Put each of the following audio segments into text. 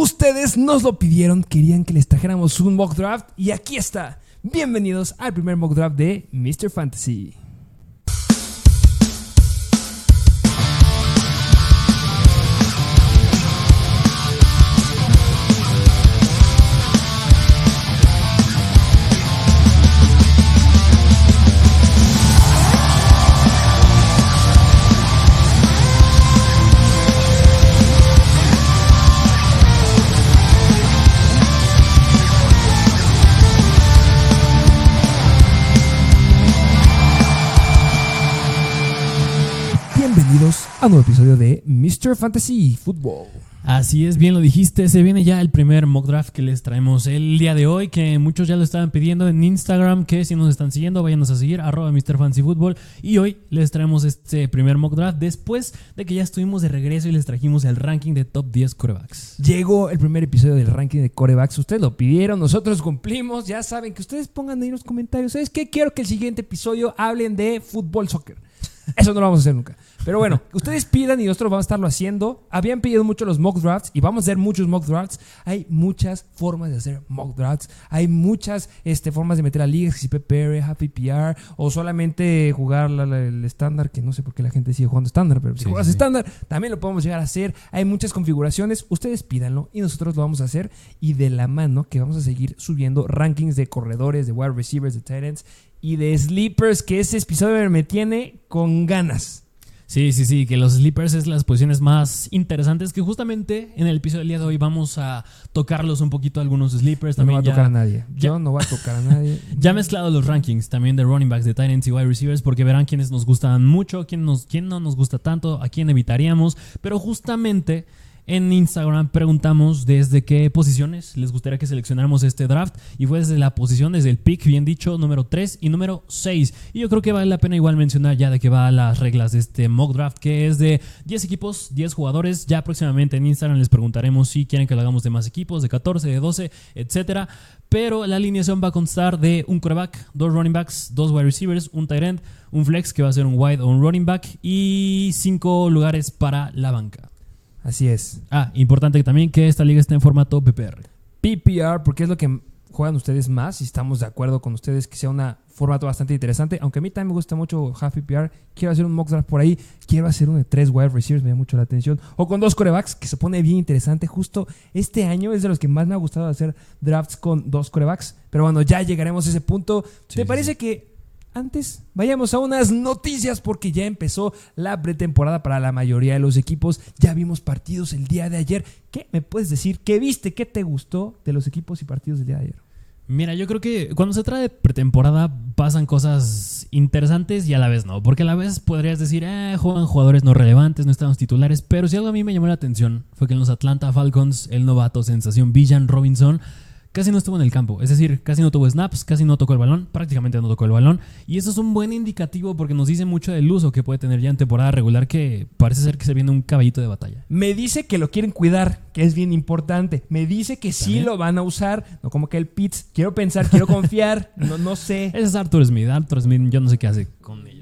Ustedes nos lo pidieron, querían que les trajéramos un mock draft y aquí está. Bienvenidos al primer mock draft de Mr. Fantasy. A un nuevo episodio de Mr. Fantasy Football. Así es, bien lo dijiste, se viene ya el primer mock draft que les traemos el día de hoy, que muchos ya lo estaban pidiendo en Instagram, que si nos están siguiendo, váyanos a seguir, arroba Mr. Fantasy Football, y hoy les traemos este primer mock draft después de que ya estuvimos de regreso y les trajimos el ranking de top 10 corebacks. Llegó el primer episodio del ranking de corebacks. Ustedes lo pidieron, nosotros cumplimos. Ya saben que ustedes pongan ahí en los comentarios. ¿Sabes qué? Quiero que el siguiente episodio hablen de fútbol, soccer. Eso no lo vamos a hacer nunca. Pero bueno, ustedes pidan y nosotros vamos a estarlo haciendo. Habían pedido mucho los mock drafts y vamos a hacer muchos mock drafts. Hay muchas formas de hacer mock drafts. Hay muchas este, formas de meter a ligas, si PPR, Happy PR, o solamente jugar la- la- el estándar, que no sé por qué la gente sigue jugando estándar, pero si Sí, juegas sí, sí. estándar, también lo podemos llegar a hacer. Hay muchas configuraciones. Ustedes pídanlo y nosotros lo vamos a hacer. Y de la mano que vamos a seguir subiendo rankings de corredores, de wide receivers, de tight ends y de sleepers, que ese episodio me tiene con ganas. Sí, sí, sí, que los sleepers es las posiciones más interesantes, que justamente en el episodio del día de hoy vamos a tocarlos un poquito algunos sleepers. No me va También a tocar a ya, nadie. Yo no voy a tocar a nadie. ya mezclado los rankings también de running backs, de tight ends y wide receivers, porque verán quiénes nos gustan mucho, quién, nos, quién no nos gusta tanto, a quién evitaríamos. Pero justamente en Instagram preguntamos desde qué posiciones les gustaría que seleccionáramos este draft. Y fue desde la posición, desde el pick, bien dicho, número 3 y número 6. Y yo creo que vale la pena igual mencionar ya de que va las reglas de este mock draft, que es de 10 equipos, 10 jugadores. Ya próximamente en Instagram les preguntaremos si quieren que lo hagamos de más equipos, de 14, de 12, etcétera. Pero la alineación va a constar de un quarterback, dos running backs, dos wide receivers, un tight end, un flex que va a ser un wide o un running back y cinco lugares para la banca. Así es. Ah, importante también que esta liga está en formato PPR. PPR, porque es lo que juegan ustedes más y estamos de acuerdo con ustedes que sea un formato bastante interesante. Aunque a mí también me gusta mucho half PPR, quiero hacer un mock draft por ahí, quiero hacer uno de tres wide receivers, me da mucho la atención. O con dos corebacks, que se pone bien interesante. Justo este año es de los que más me ha gustado hacer drafts con dos corebacks. Pero bueno, ya llegaremos a ese punto. Sí, ¿Te sí, parece que antes vayamos a unas noticias porque ya empezó la pretemporada para la mayoría de los equipos. Ya vimos partidos el día de ayer. ¿Qué me puedes decir? ¿Qué viste? ¿Qué te gustó de los equipos y partidos del día de ayer? Mira, yo creo que cuando se trata de pretemporada pasan cosas interesantes y a la vez no. Porque a la vez podrías decir, eh, juegan jugadores no relevantes, no están los titulares. Pero si algo a mí me llamó la atención fue que en los Atlanta Falcons, el novato sensación Villan Robinson casi no estuvo en el campo. Es decir, casi no tuvo snaps, casi no tocó el balón, prácticamente no tocó el balón. Y eso es un buen indicativo porque nos dice mucho del uso que puede tener ya en temporada regular que parece ser que se viene un caballito de batalla. Me dice que lo quieren cuidar, que es bien importante. Me dice que sí lo van a usar. No como que el Pitts. Quiero pensar, quiero confiar. No, no sé. Ese es Arthur Smith. Arthur Smith yo no sé qué hace con ellos.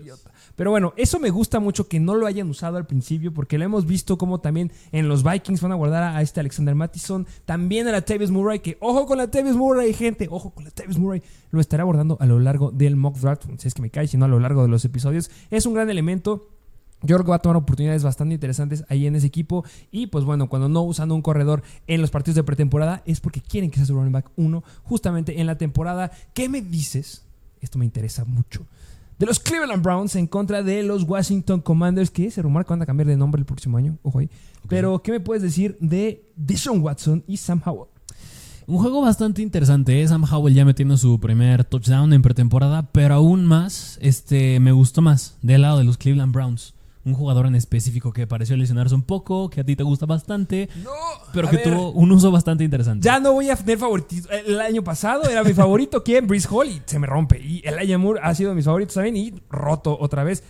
Pero bueno, eso me gusta mucho que no lo hayan usado al principio, porque lo hemos visto como también en los Vikings van a guardar a, este Alexander Mattison, también a la Tavis Murray, que ojo con la Tavis Murray, gente, ojo con la Tavis Murray, lo estará abordando a lo largo del mock draft, si es que me cae, si no a lo largo de los episodios. Es un gran elemento. Yo creo que va a tomar oportunidades bastante interesantes ahí en ese equipo. Y pues bueno, cuando no usan un corredor en los partidos de pretemporada es porque quieren que sea su running back uno justamente en la temporada. ¿Qué me dices? Esto me interesa mucho de los Cleveland Browns en contra de los Washington Commanders, que se rumora que van a cambiar de nombre el próximo año. Ojo ahí. Pero, ¿qué me puedes decir de Deshaun Watson y Sam Howell? Un juego bastante interesante, ¿eh? Sam Howell ya metiendo su primer touchdown en pretemporada, pero aún más, este, me gustó más del lado de los Cleveland Browns. Un jugador en específico que pareció lesionarse un poco, que a ti te gusta bastante, No, pero que ver, tuvo un uso bastante interesante. Ya no voy a tener favoritos. El año pasado era mi favorito, ¿quién? Brice Hall y se me rompe. Y Elijah Moore ha sido mis favoritos también y roto otra vez.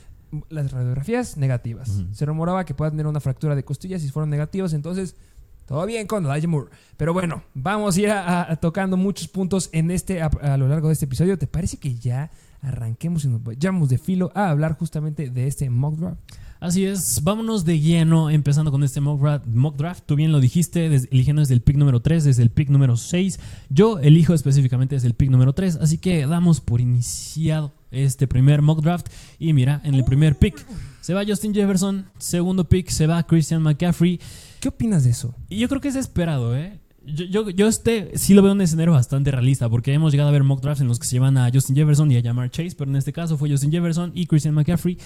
Las radiografías negativas. Ujú. Se rumoraba que pueda tener una fractura de costillas si fueron negativas, entonces todo bien con Elijah Moore. Pero bueno, vamos a ir a- a tocando muchos puntos en este a, a lo largo de este episodio. ¿Te parece que ya arranquemos y nos vayamos de filo a hablar justamente de este mock draft? Así es, vámonos de lleno, empezando con este mock draft. Mock draft. Tú bien lo dijiste, des- eligiendo desde el pick número 3, desde el pick número 6. Yo elijo específicamente desde el pick número 3, así que damos por iniciado este primer mock draft. Y mira, en el primer pick se va Justin Jefferson, segundo pick se va Christian McCaffrey. ¿Qué opinas de eso? Y yo creo que es esperado, ¿eh? Yo, yo, yo este sí lo veo un escenario bastante realista, porque hemos llegado a ver mock drafts en los que se llevan a Justin Jefferson y a Jamar Chase, pero en este caso fue Justin Jefferson y Christian McCaffrey.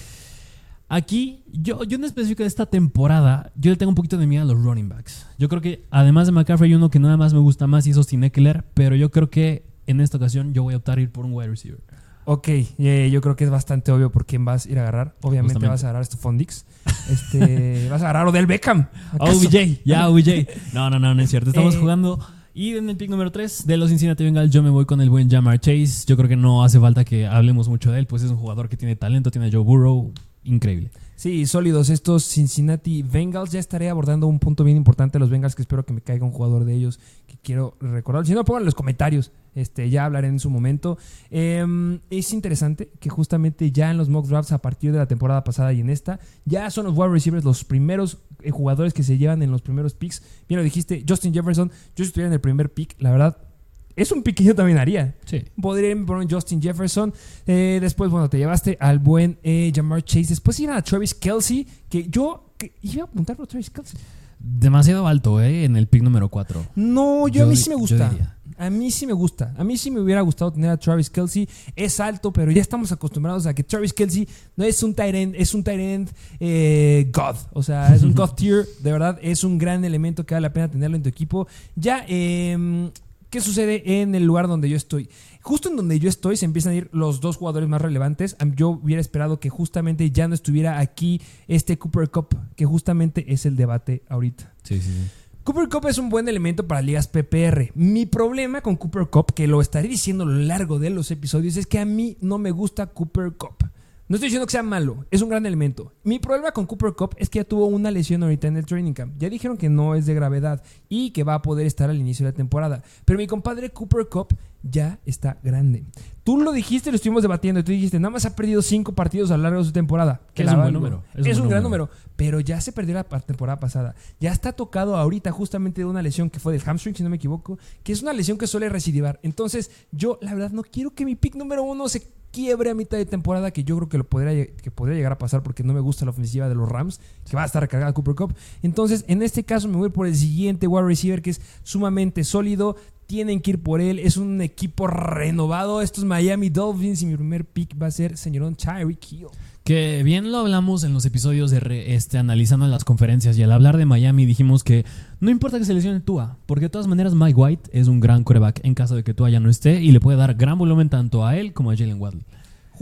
Aquí, yo, yo en específico de esta temporada, yo le tengo un poquito de miedo a los running backs. Yo creo que además de McCaffrey hay uno que nada más me gusta más y eso es Eckler, pero yo creo que en esta ocasión yo voy a optar a ir por un wide receiver. Ok, eh, yo creo que es bastante obvio por quién vas a ir a agarrar. Obviamente Justamente. vas a agarrar a Stephon Dix. Este, vas a agarrar a Odell Beckham. ¿acaso? OBJ, ya OBJ. No, no, no, no es cierto. Estamos Eh. jugando. Y en el pick número 3 de los Cincinnati Bengals, yo me voy con el buen Jamar Chase. Yo creo que no hace falta que hablemos mucho de él, pues es un jugador que tiene talento, tiene a Joe Burrow. Increíble. Sí, sólidos estos Cincinnati Bengals. Ya estaré abordando un punto bien importante de los Bengals que espero que me caiga un jugador de ellos que quiero recordar. Si no, pongan en los comentarios. Este, ya hablaré en su momento. Eh, es interesante que justamente ya en los mock drafts a partir de la temporada pasada y en esta, ya son los wide receivers los primeros eh, jugadores que se llevan en los primeros picks. Bien lo dijiste, Justin Jefferson. Yo estuviera en el primer pick, la verdad, es un pick que yo también haría. Sí. Podría irme por un Justin Jefferson. Eh, después, bueno, te llevaste al buen eh, Jamar Chase. Después iban a Travis Kelsey, que yo que iba a apuntar por Travis Kelsey. Demasiado alto, ¿eh? En el pick número 4. No, yo, a mí sí me gusta. A mí sí me gusta. A mí sí me hubiera gustado tener a Travis Kelsey. Es alto, pero ya estamos acostumbrados a que Travis Kelsey no es un tight end, es un tight end eh, God. O sea, es un God tier. De verdad, es un gran elemento que vale la pena tenerlo en tu equipo. Ya, eh, ¿qué sucede en el lugar donde yo estoy? Justo en donde yo estoy se empiezan a ir los dos jugadores más relevantes. Yo hubiera esperado que justamente ya no estuviera aquí este Cooper Cup, que justamente es el debate ahorita. Sí, sí, sí. Cooper Cup es un buen elemento para ligas PPR. Mi problema con Cooper Cup, que lo estaré diciendo a lo largo de los episodios, es que a mí no me gusta Cooper Cup. No estoy diciendo que sea malo, es un gran elemento. Mi problema con Cooper Cup es que ya tuvo una lesión ahorita en el training camp. Ya dijeron que no es de gravedad y que va a poder estar al inicio de la temporada. Pero mi compadre Cooper Cup ya está grande. Tú lo dijiste, lo estuvimos debatiendo y tú dijiste, nada más ha perdido cinco partidos a lo largo de su temporada. Es un buen número, Es, es un gran número. número. Pero ya se perdió la temporada pasada. Ya está tocado ahorita justamente de una lesión que fue del hamstring, si no me equivoco, que es una lesión que suele recidivar. Entonces, yo la verdad no quiero que mi pick número uno se quiebre a mitad de temporada, que yo creo que lo podría, que podría llegar a pasar porque no me gusta la ofensiva de los Rams, que va a estar recargada Cooper Cup. Entonces, en este caso me voy por el siguiente wide receiver que es sumamente sólido. Tienen que ir por él. Es un equipo renovado. Estos Miami Dolphins. Y mi primer pick va a ser señorón Tyreek Hill. Que bien lo hablamos en los episodios de re- este, analizando las conferencias y al hablar de Miami dijimos que no importa que se lesione Tua, porque de todas maneras Mike White es un gran coreback en caso de que Tua ya no esté y le puede dar gran volumen tanto a él como a Jalen Waddle.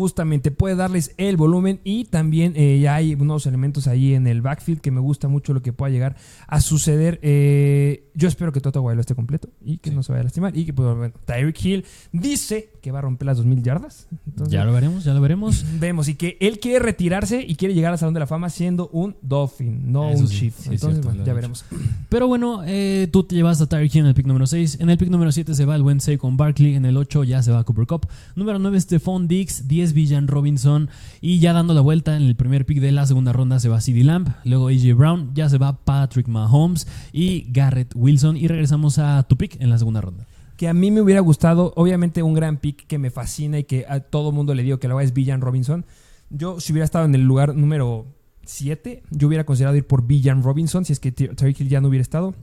Justamente puede darles el volumen y también eh, ya hay unos elementos ahí en el backfield que me gusta mucho lo que pueda llegar a suceder. Eh, yo espero que Toto Aguayo esté completo y que Sí. no se vaya a lastimar y que pues, bueno, Tyreek Hill dice que va a romper las 2000 yardas. Entonces, Ya lo veremos, ya lo veremos. vemos y que él quiere retirarse y quiere llegar al Salón de la Fama siendo un Dolphin, no Eso un sí, Chief. sí, Entonces, cierto, bueno, lo ya veremos. Pero bueno, eh, tú te llevas a Tyreek Hill en el pick número 6. En el pick número 7 se va el buen con Barkley. En el 8 ya se va Cooper Cup. Número 9 Stephon Diggs. 10 Villan Robinson. Y ya dando la vuelta en el primer pick de la segunda ronda se va CeeDee Lamb. Luego AJ Brown. Ya se va Patrick Mahomes y Garrett Wilson. Y regresamos a tu pick en la segunda ronda. que a mí me hubiera gustado, obviamente un gran pick que me fascina y que a todo mundo le digo que la va es Villan Robinson. Yo si hubiera estado en el lugar número 7, yo hubiera considerado ir por Villan Robinson si es que Ty- Tyreek Hill ya no hubiera estado.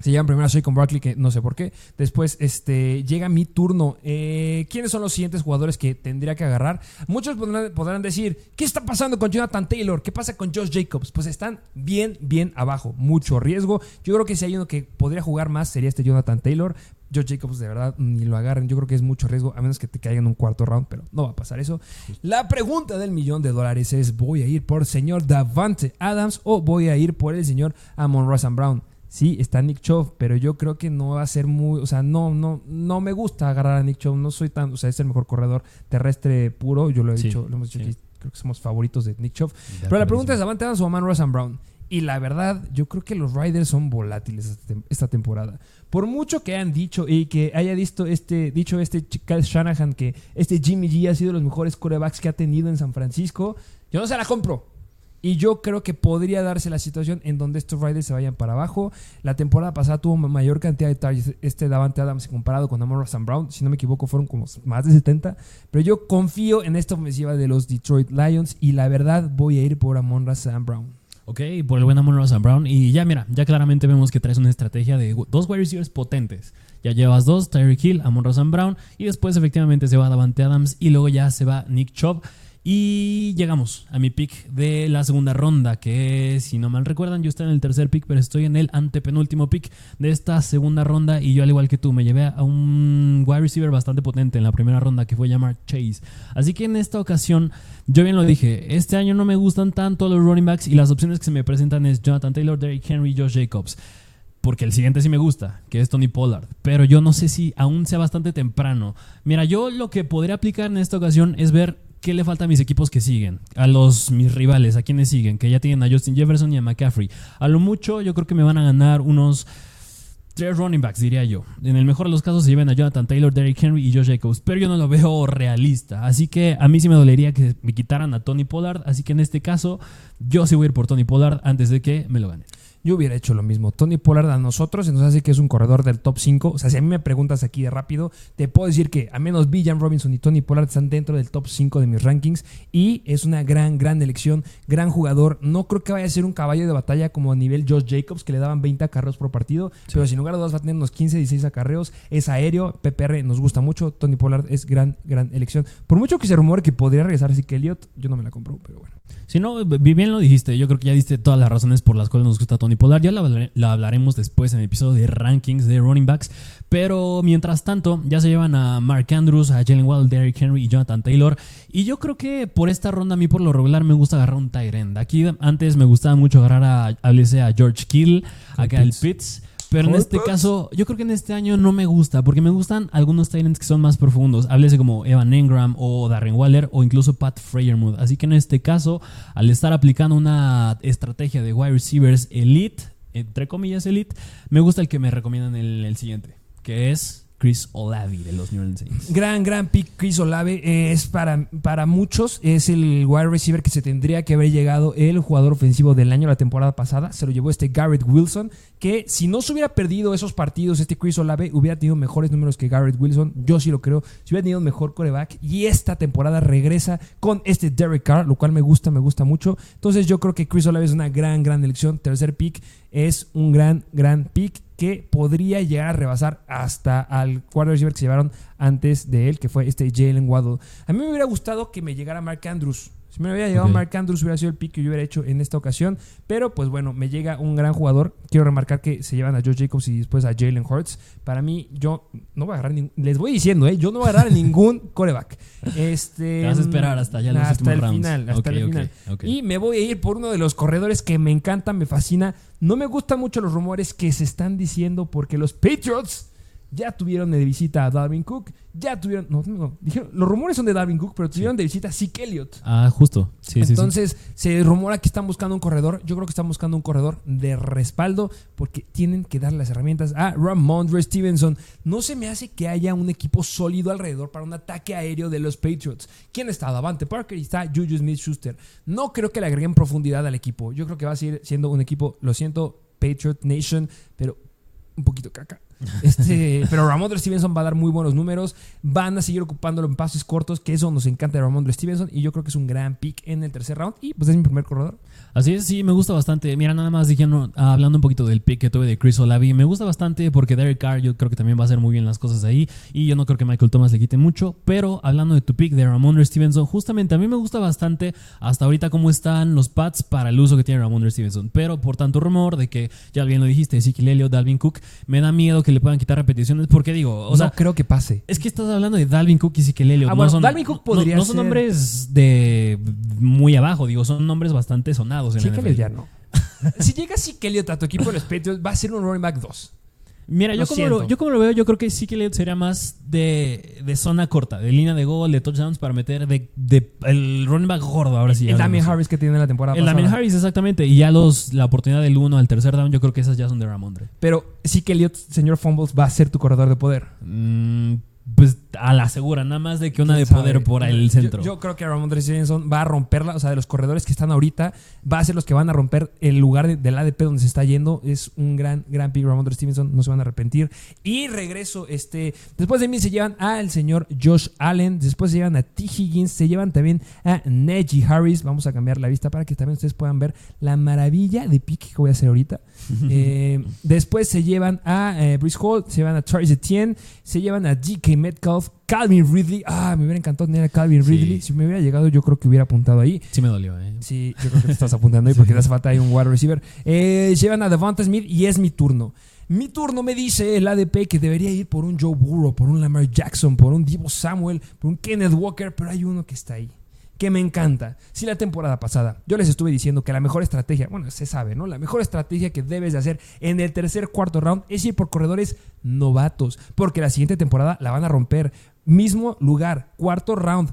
Se llevan primero a con Barkley, que no sé por qué. Después este, llega mi turno. Eh, ¿Quiénes son los siguientes jugadores que tendría que agarrar? Muchos podrán, podrán decir, ¿qué está pasando con Jonathan Taylor? ¿Qué pasa con Josh Jacobs? Pues están bien, bien abajo. Mucho riesgo. Yo creo que si hay uno que podría jugar más sería este Jonathan Taylor. Josh Jacobs, de verdad, ni lo agarren. Yo creo que es mucho riesgo, a menos que te caiga en un cuarto round, pero no va a pasar eso. La pregunta del millón de dólares es: ¿voy a ir por señor Davante Adams o voy a ir por el señor Amon Ross Brown? Sí, está Nick Chubb, pero yo creo que no va a ser muy, o sea, no, no, no me gusta agarrar a Nick Chubb, no soy tan, o sea, es el mejor corredor terrestre puro, yo lo he Sí, dicho, lo hemos dicho sí. aquí, creo que somos favoritos de Nick Chubb. Pero la pregunta es, ¿Davante Adams o Amon Ross Brown? Y la verdad, yo creo que los Riders son volátiles esta tem- esta temporada. Por mucho que hayan dicho y que haya visto este, dicho este Kyle Shanahan que este Jimmy G ha sido de los mejores corebacks que ha tenido en San Francisco, yo no se la compro. Y yo creo que podría darse la situación en donde estos Riders se vayan para abajo. La temporada pasada tuvo mayor cantidad de targets este Davante Adams comparado con Amon Ross Brown. Si no me equivoco, fueron como más de 70. Pero yo confío en esta ofensiva de los Detroit Lions y la verdad voy a ir por Amon Ross Brown. Ok, por el buen Amon Ross Brown. Y ya, mira, ya claramente vemos que traes una estrategia de dos wide receivers potentes. Ya llevas dos, Tyreek Hill, Amon Ross Brown. Y después, efectivamente, se va Davante Adams. Y luego ya se va Nick Chubb. Y llegamos a mi pick de la segunda ronda, que si no mal recuerdan, yo estoy en el tercer pick, pero estoy en el antepenúltimo pick de esta segunda ronda. Y yo, al igual que tú, me llevé a un wide receiver bastante potente en la primera ronda, que fue llamar Chase. Así que en esta ocasión, yo bien lo dije, este año no me gustan tanto los running backs y las opciones que se me presentan es Jonathan Taylor, Derrick Henry, Josh Jacobs porque el siguiente sí me gusta, que es Tony Pollard. Pero yo no sé si aún sea bastante temprano. Mira, yo lo que podría aplicar en esta ocasión es ver qué le falta a mis equipos que siguen, a los mis rivales, a quienes siguen, que ya tienen a Justin Jefferson y a McCaffrey. A lo mucho, yo creo que me van a ganar unos tres running backs, diría yo. En el mejor de los casos se lleven a Jonathan Taylor, Derrick Henry y Josh Jacobs, pero yo no lo veo realista. Así que a mí sí me dolería que me quitaran a Tony Pollard. Así que en este caso, yo sí voy a ir por Tony Pollard antes de que me lo gane. Yo hubiera hecho lo mismo. Tony Pollard a nosotros se nos hace que es un corredor del top 5. O sea, si a mí me preguntas aquí de rápido, te puedo decir que a menos Villan Robinson y Tony Pollard están dentro del top 5 de mis rankings. Y es una gran, gran elección, gran jugador. No creo que vaya a ser un caballo de batalla como a nivel Josh Jacobs, que le daban 20 acarreos por partido. Pero sin lugar a dudas va a tener unos 15, 16 acarreos. Es aéreo. PPR nos gusta mucho. Tony Pollard es gran, gran elección. Por mucho que se rumore que podría regresar así que Elliot, yo no me la compro, pero bueno. Si no, bien lo dijiste. Yo creo que ya diste todas las razones por las cuales nos gusta Tony Pollard. Ya la, hablaremos después en el episodio de rankings de running backs. Pero mientras tanto, ya se llevan a Mark Andrews, a Jalen Waddle, Derrick Henry y Jonathan Taylor. Y yo creo que por esta ronda, a mí por lo regular me gusta agarrar un tight end. Aquí antes me gustaba mucho agarrar a, a, a George Kill, a Kyle Pitts. Pero en este caso, yo creo que en este año no me gusta, porque me gustan algunos Titans que son más profundos. Háblese como Evan Engram o Darren Waller o incluso Pat Freyermuth. Así que en este caso, al estar aplicando una estrategia de wide receivers elite, entre comillas elite, me gusta el que me recomiendan el, el siguiente, que es Chris Olave de los New Orleans Saints. Gran, gran pick Chris Olave. Eh, es para, para muchos, es el wide receiver que se tendría que haber llegado el jugador ofensivo del año la temporada pasada. Se lo llevó este Garrett Wilson, que si no se hubiera perdido esos partidos, este Chris Olave hubiera tenido mejores números que Garrett Wilson. Yo sí lo creo. Si hubiera tenido mejor coreback. Y esta temporada regresa con este Derek Carr, lo cual me gusta, me gusta mucho. Entonces yo creo que Chris Olave es una gran, gran elección. Tercer pick es un gran, gran pick que podría llegar a rebasar hasta al cuarto receiver que se llevaron antes de él, que fue este Jalen Waddle. A mí me hubiera gustado que me llegara Mark Andrews. Si me hubiera llegado Mark Andrews, hubiera sido el pick que yo hubiera hecho en esta ocasión. Pero pues bueno, me llega un gran jugador. Quiero remarcar que se llevan a Joe Jacobs y después a Jalen Hurts. Para mí, yo no voy a agarrar Les voy diciendo, ¿eh? Yo no voy a agarrar ningún coreback. Este, Te vas a esperar hasta ya los hasta el final. Hasta el final. Y me voy a ir por uno de los corredores que me encanta, me fascina. No me gustan mucho los rumores que se están diciendo porque los Patriots ya tuvieron de visita a Darwin Cook, ya tuvieron, no, no, dijeron, los rumores son de Darwin Cook, pero tuvieron de visita a Zeke Elliott. Ah, justo. Sí, Entonces, se rumora que están buscando un corredor. Yo creo que están buscando un corredor de respaldo porque tienen que dar las herramientas a Ramondre Stevenson. No se me hace que haya un equipo sólido alrededor para un ataque aéreo de los Patriots. ¿Quién está? Davante Parker y está Juju Smith-Schuster. No creo que le agreguen profundidad al equipo. Yo creo que va a seguir siendo un equipo, lo siento, Patriot Nation, pero un poquito caca. Este, pero Ramondre Stevenson va a dar muy buenos números. Van a seguir ocupándolo en pases cortos, que eso nos encanta de Ramondre Stevenson. Y yo creo que es un gran pick en el tercer round. Y pues es mi primer corredor. Así es, sí, me gusta bastante. Mira, nada más diciendo, hablando un poquito del pick que tuve de Chris Olavi, me gusta bastante porque Derek Carr yo creo que también va a hacer muy bien las cosas ahí y yo no creo que Michael Thomas le quite mucho, pero hablando de tu pick de Ramondre Stevenson, justamente a mí me gusta bastante hasta ahorita cómo están los pads para el uso que tiene Ramondre Stevenson, pero por tanto rumor de que, ya bien lo dijiste, Ezekiel Elliott, Dalvin Cook, me da miedo que le puedan quitar repeticiones porque digo, o no creo que pase. Es que estás hablando de Dalvin Cook y Ezekiel Elliott. Ah, no son, Dalvin Cook podría no, son nombres de muy abajo, digo, son nombres bastante sonados en el ya no si llega Elliott a tu equipo de los Patriots, va a ser un running back 2. Mira, yo como, lo, yo como, lo, veo, yo creo que sí que sería más de, de, zona corta, de línea de gol, de touchdowns para meter de, de el running back gordo ahora sí. El Damien Harris que tiene la temporada el Damien Harris, exactamente. Y ya los, la oportunidad del 1 al tercer down, yo creo que esas ya son de Ramondre. Pero sí que Elliott, señor Fumbles, va a ser tu corredor de poder. Mm, pues a la segura, nada más de que una de ¿Quién poder por el Yo- centro. Yo, creo que Ramondre Stevenson va a romperla. O sea, de los corredores que están ahorita, va a ser los que van a romper el lugar de- del ADP donde se está yendo. Es un gran, gran pick. Ramondre Stevenson, no se van a arrepentir. Y regreso, este. Después de mí se llevan al señor Josh Allen. Después se llevan a T. Higgins. Se llevan también a Najee Harris. Vamos a cambiar la vista para que también ustedes puedan ver la maravilla de pick que voy a hacer ahorita. Eh, después se llevan a eh, Brice Hall, se llevan a Travis Etienne, se llevan a DK Metcalf, Calvin Ridley. Ah, me hubiera encantado tener a Calvin Sí. Ridley. Si me hubiera llegado, yo creo que hubiera apuntado ahí. Sí me dolió, ¿eh? Sí, yo creo que te estás apuntando ahí porque te hace falta ahí un wide receiver. Eh, llevan a Devonta Smith y es mi turno. Mi turno me dice el ADP que debería ir por un Joe Burrow, por un Lamar Jackson, por un Divo Samuel, por un Kenneth Walker, pero hay uno que está ahí que me encanta. Si la temporada pasada yo les estuve diciendo que la mejor estrategia, bueno, se sabe, ¿no? La mejor estrategia que debes de hacer en el tercer cuarto round es ir por corredores novatos, porque la siguiente temporada la van a romper. Mismo lugar, cuarto round.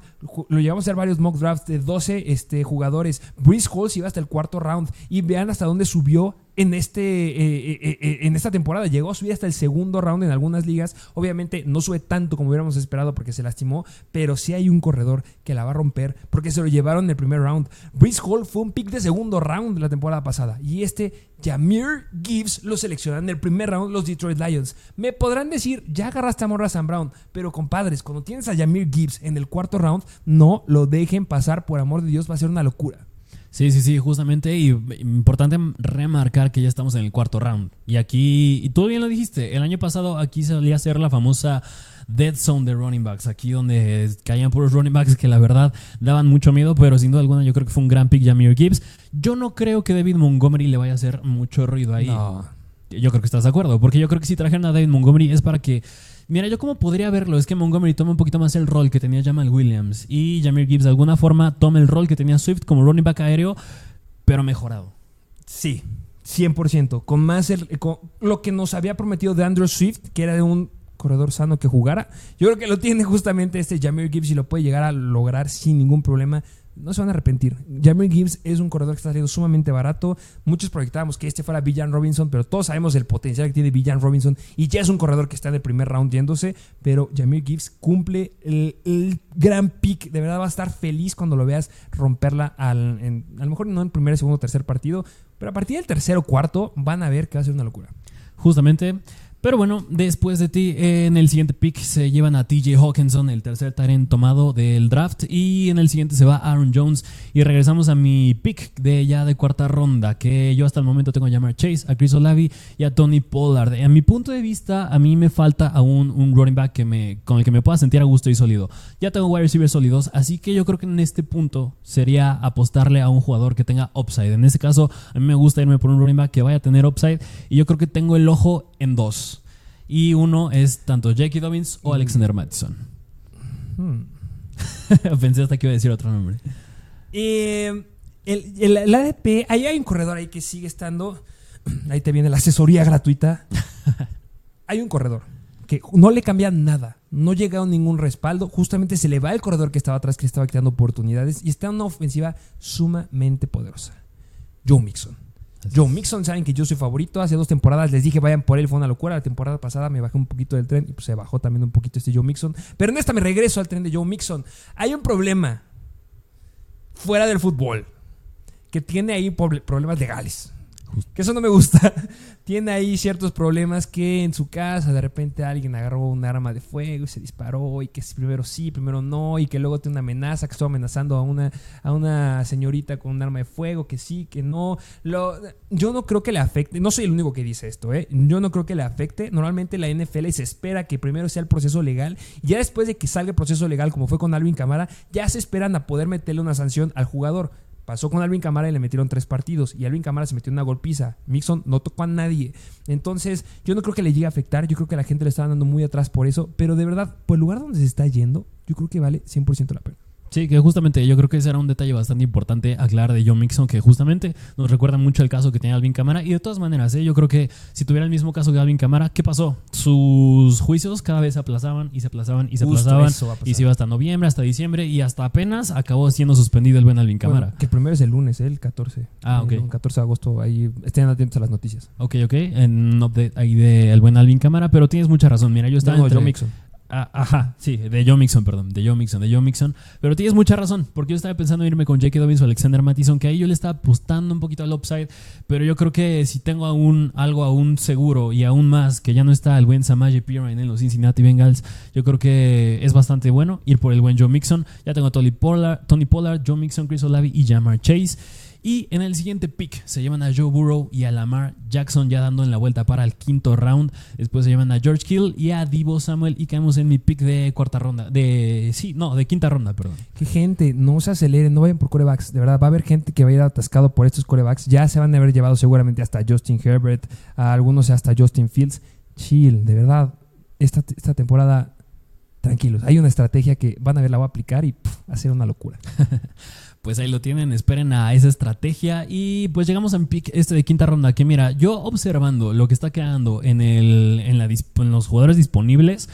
Lo llevamos a hacer varios mock drafts de 12 este, jugadores. Breeze Hall se iba hasta el cuarto round. Y vean hasta dónde subió en, este, eh, eh, eh, en esta temporada. Llegó a subir hasta el segundo round en algunas ligas. Obviamente no sube tanto como hubiéramos esperado porque se lastimó. Pero sí hay un corredor que la va a romper porque se lo llevaron en el primer round. Breeze Hall fue un pick de segundo round la temporada pasada. Y este Jameer Gibbs lo seleccionan en el primer round los Detroit Lions. Me podrán decir, ya agarraste a Morra Sam Brown. Pero compadres, cuando tienes a Jameer Gibbs en el cuarto round, no lo dejen pasar. Por amor de Dios, va a ser una locura. Sí, sí, sí, justamente. Y importante remarcar que ya estamos en el cuarto round. Y aquí, y tú bien lo dijiste, el año pasado aquí solía ser la famosa dead zone de running backs. Aquí donde caían puros running backs que la verdad daban mucho miedo, pero sin duda alguna yo creo que fue un gran pick Jameer Gibbs. Yo no creo que David Montgomery le vaya a hacer mucho ruido ahí. No. Yo creo que estás de acuerdo, porque yo creo que si trajeron a David Montgomery es para que. Mira, yo como podría verlo, es que Montgomery toma un poquito más el rol que tenía Jamal Williams y Jameer Gibbs de alguna forma toma el rol que tenía Swift como running back aéreo, pero mejorado. Sí, 100%. Con más el- con lo que nos había prometido de Andrew Swift, que era de un corredor sano que jugara. Yo creo que lo tiene justamente este Jameer Gibbs y lo puede llegar a lograr sin ningún problema. No se van a arrepentir. Jameer Gibbs es un corredor que está saliendo sumamente barato. Muchos proyectábamos que este fuera Villan Robinson, pero todos sabemos el potencial que tiene Villan Robinson y ya es un corredor que está en el primer round yéndose. Pero Jameer Gibbs cumple el, gran pick. De verdad va a estar feliz cuando lo veas romperla al, a lo mejor no en primer, segundo, tercer partido, pero a partir del tercero o cuarto van a ver que va a ser una locura. Justamente. Pero bueno, después de ti, eh, en el siguiente pick se llevan a TJ Hawkinson, el tercer Tyrant tomado del draft. Y en el siguiente se va Aaron Jones. Y regresamos a mi pick de ya de cuarta ronda. Que yo hasta el momento tengo a Jamar Chase, a Chris Olavi y a Tony Pollard. A mi punto de vista, a mí me falta aún un running back con el que me pueda sentir a gusto y sólido. Ya tengo wide receivers sólidos. Así que yo creo que en este punto sería apostarle a un jugador que tenga upside. En este caso, a mí me gusta irme por un running back que vaya a tener upside. Y yo creo que tengo el ojo en dos. Y uno es tanto Jackie Dobbins o Alexander Madison. Hmm. Pensé hasta que iba a decir otro nombre. Eh, el, el- el ADP, ahí hay un corredor ahí que sigue estando. Ahí te viene la asesoría gratuita. hay un corredor que no le cambia nada. No llega a ningún respaldo. Justamente se le va el corredor que estaba atrás, que le estaba quitando oportunidades. Y está en una ofensiva sumamente poderosa. Joe Mixon. Joe Mixon, saben que yo soy favorito. Hace dos temporadas les dije vayan por él, fue una locura. La temporada pasada me bajé un poquito del tren y pues se bajó también un poquito este Joe Mixon. Pero en esta me regreso al tren de Joe Mixon. Hay un problema fuera del fútbol que tiene ahí problemas legales. Que eso no me gusta. tiene ahí ciertos problemas que en su casa de repente alguien agarró un arma de fuego y se disparó y que primero sí, primero no y que luego tiene una amenaza que estuvo amenazando a una, a una señorita con un arma de fuego que sí, que no. Lo, yo no creo que le afecte. No soy el único que dice esto, ¿eh? Yo no creo que le afecte. Normalmente la NFL se espera que primero sea el proceso legal y ya después de que salga el proceso legal como fue con Alvin Camara, ya se esperan a poder meterle una sanción al jugador. Pasó con Alvin Camara y le metieron tres partidos. Y Alvin Camara se metió en una golpiza. Mixon no tocó a nadie. Entonces, yo no creo que le llegue a afectar. Yo creo que la gente le está dando muy atrás por eso. Pero de verdad, por el lugar donde se está yendo, yo creo que vale 100% la pena. Sí, que justamente yo creo que ese era un detalle bastante importante aclarar de John Mixon, que justamente nos recuerda mucho el caso que tenía Alvin Camara. Y de todas maneras, ¿eh? yo creo que si tuviera el mismo caso que Alvin Camara, ¿qué pasó? Sus juicios cada vez se aplazaban y se aplazaban y se Justo aplazaban. Y se iba hasta noviembre, hasta diciembre, y hasta apenas acabó siendo suspendido el buen Alvin Camara. Bueno, que el primero es el lunes, ¿eh? el 14. Ah, ok. El 14 de agosto. Ahí estén atentos a las noticias. Ok, ok, en update ahí del buen Alvin Cámara, pero tienes mucha razón. Mira, yo estaba No, entre- Joe Mixon. Ah, ajá, sí, de Joe Mixon, perdón, de Joe Mixon, de Joe Mixon. Pero tienes mucha razón, porque yo estaba pensando en irme con J.K. Dobbins o Alexander Mattison, que ahí yo le estaba apostando un poquito al upside, pero yo creo que si tengo aún algo aún seguro y aún más, que ya no está el buen Samaje Piran en los Cincinnati Bengals, yo creo que es bastante bueno ir por el buen Joe Mixon. Ya tengo a Tony Pollard, Tony Pollard Joe Mixon, Chris Olavi y Jamar Chase. Y en el siguiente pick se llevan a Joe Burrow y a Lamar Jackson ya dando en la vuelta para el quinto round. Después se llevan a George Hill y a Divo Samuel y caemos en mi pick de cuarta ronda. De sí, no, de quinta ronda, perdón. Que gente, no se aceleren, no vayan por corebacks. De verdad, va a haber gente que va a ir atascado por estos corebacks. Ya se van a haber llevado seguramente hasta Justin Herbert, a algunos hasta Justin Fields. Chill, de verdad. Esta, esta temporada, tranquilos. Hay una estrategia que van a ver, la voy a aplicar y pff, ser una locura. Pues ahí lo tienen, esperen a esa estrategia. Y pues llegamos a mi pick este de quinta ronda. Que mira, yo observando lo que está quedando en, el, en, la, en los jugadores disponibles,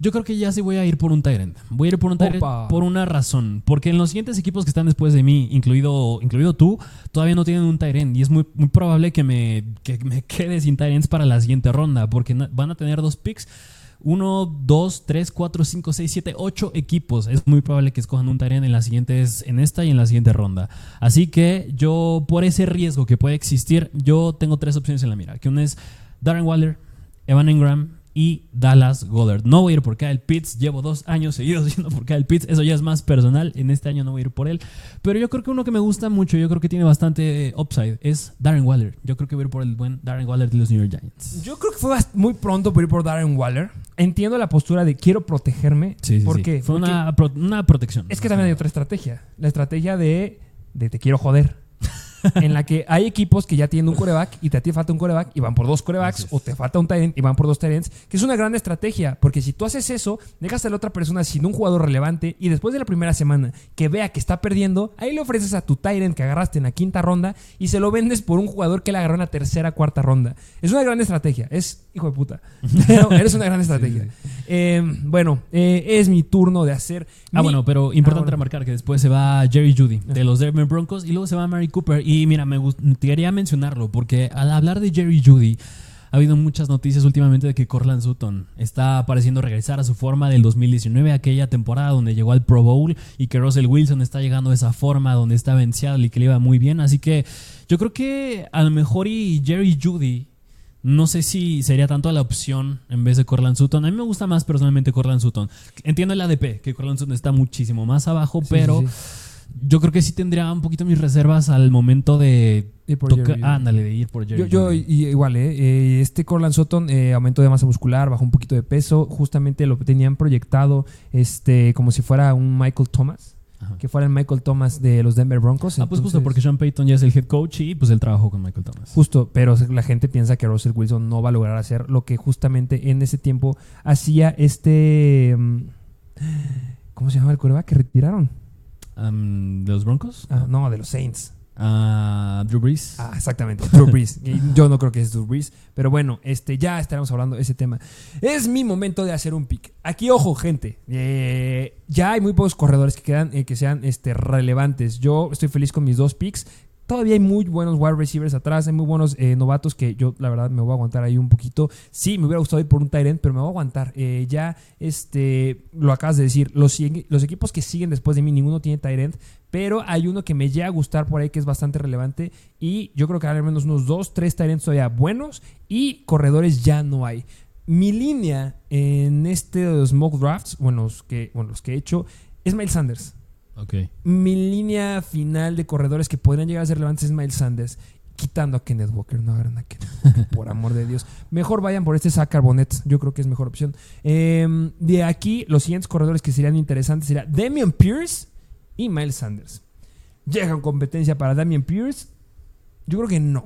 yo creo que ya sí voy a ir por un Tyrant. Voy a ir por un Tyrant Opa. por una razón. Porque en los siguientes equipos que están después de mí, incluido, incluido tú, todavía no tienen un Tyrant. Y es muy, muy probable que me, que me quede sin Tyrants para la siguiente ronda. Porque van a tener dos picks. Uno, dos, tres, cuatro, cinco, seis, siete, ocho equipos. Es muy probable que escojan un Tyrant en las siguientes, en esta y en la siguiente ronda. Así que yo, por ese riesgo que puede existir, yo tengo tres opciones en la mira. Que una es Darren Waller, Evan Ingram y Dallas Goddard. No voy a ir por Kyle Pitts. Llevo dos años seguidos yendo por Kyle Pitts. Eso ya es más personal. En este año no voy a ir por él. Pero yo creo que uno que me gusta mucho, yo creo que tiene bastante eh, upside, es Darren Waller. Yo creo que voy a ir por el buen Darren Waller de los New York Giants. Yo creo que fue muy pronto por ir por Darren Waller. Entiendo la postura de quiero protegerme. Sí, sí, ¿Por sí. qué? Fue Porque una, pro- una protección. es que también hay otra estrategia. La estrategia de, de te quiero joder. En la que hay equipos que ya tienen un coreback y te a ti falta un coreback y van por dos corebacks o te falta un Tyrant y van por dos Tyrants, que es una gran estrategia, porque si tú haces eso, dejas a la otra persona sin un jugador relevante y después de la primera semana que vea que está perdiendo, ahí le ofreces a tu Tyrant que agarraste en la quinta ronda y se lo vendes por un jugador que le agarró en la tercera, cuarta ronda. Es una gran estrategia, es hijo de puta, pero eres una gran estrategia. Eh, bueno, eh, es mi turno de hacer... Ah, mi- bueno, pero importante bueno. remarcar que después se va Jerry Judy de los Denver Broncos y luego se va Mary Cooper. Y mira, me gust- quería mencionarlo porque al hablar de Jerry Judy, ha habido muchas noticias últimamente de que Corland Sutton está pareciendo regresar a su forma del 2019, aquella temporada donde llegó al Pro Bowl y que Russell Wilson está llegando a esa forma donde estaba en Seattle y que le iba muy bien. Así que yo creo que a lo mejor y Jerry Judy no sé si sería tanto la opción en vez de Corland Sutton. A mí me gusta más personalmente Corland Sutton. Entiendo el ADP, que Corland Sutton está muchísimo más abajo, Sí, pero sí, sí. yo creo que sí tendría un poquito mis reservas al momento de Ir por. Jerry. Ándale, de ir por Jerry. Yo, yo igual, ¿eh? Eh, Este Corland Sutton eh, aumentó de masa muscular, bajó un poquito de peso. Justamente lo tenían proyectado este, como si fuera un Michael Thomas, Ajá. que fuera el Michael Thomas de los Denver Broncos. Ah, pues justo porque Sean Payton ya es el head coach y pues él trabajó con Michael Thomas. Justo, pero la gente piensa que Russell Wilson no va a lograr hacer lo que justamente en ese tiempo hacía este. mm, ¿Cómo se llama el coreback que retiraron? ¿De los Broncos? Ah, no, de los Saints. Ah, Drew Brees. Ah, exactamente, Drew Brees. Yo no creo que es Drew Brees, pero bueno, este, ya estaremos hablando de ese tema. Es mi momento de hacer un pick. Aquí, ojo, gente, eh, ya hay muy pocos corredores que quedan eh, que sean este, relevantes. Yo estoy feliz con mis dos picks. Todavía hay muy buenos wide receivers atrás, hay muy buenos eh, novatos que yo, la verdad, me voy a aguantar ahí un poquito. Sí, me hubiera gustado ir por un tight end, pero me voy a aguantar. Eh, ya, este, lo acabas de decir, los, equipos que siguen después de mí, ninguno tiene tight end, pero hay uno que me llega a gustar por ahí que es bastante relevante y yo creo que hay al menos unos dos, tres tight ends todavía buenos y corredores ya no hay. Mi línea en este mock drafts, bueno, los que, bueno, los que he hecho, es Miles Sanders. Ok. Mi línea final de corredores que podrían llegar a ser relevantes es Miles Sanders. Quitando a Kenneth Walker, no agarran a Kenneth Walker, por amor de Dios. Mejor vayan por este Zach Carbonet, yo creo que es mejor opción. Eh, de aquí, los siguientes corredores que serían interesantes serían Damian Pierce y Miles Sanders. ¿Llegan competencia para Damian Pierce? Yo creo que no.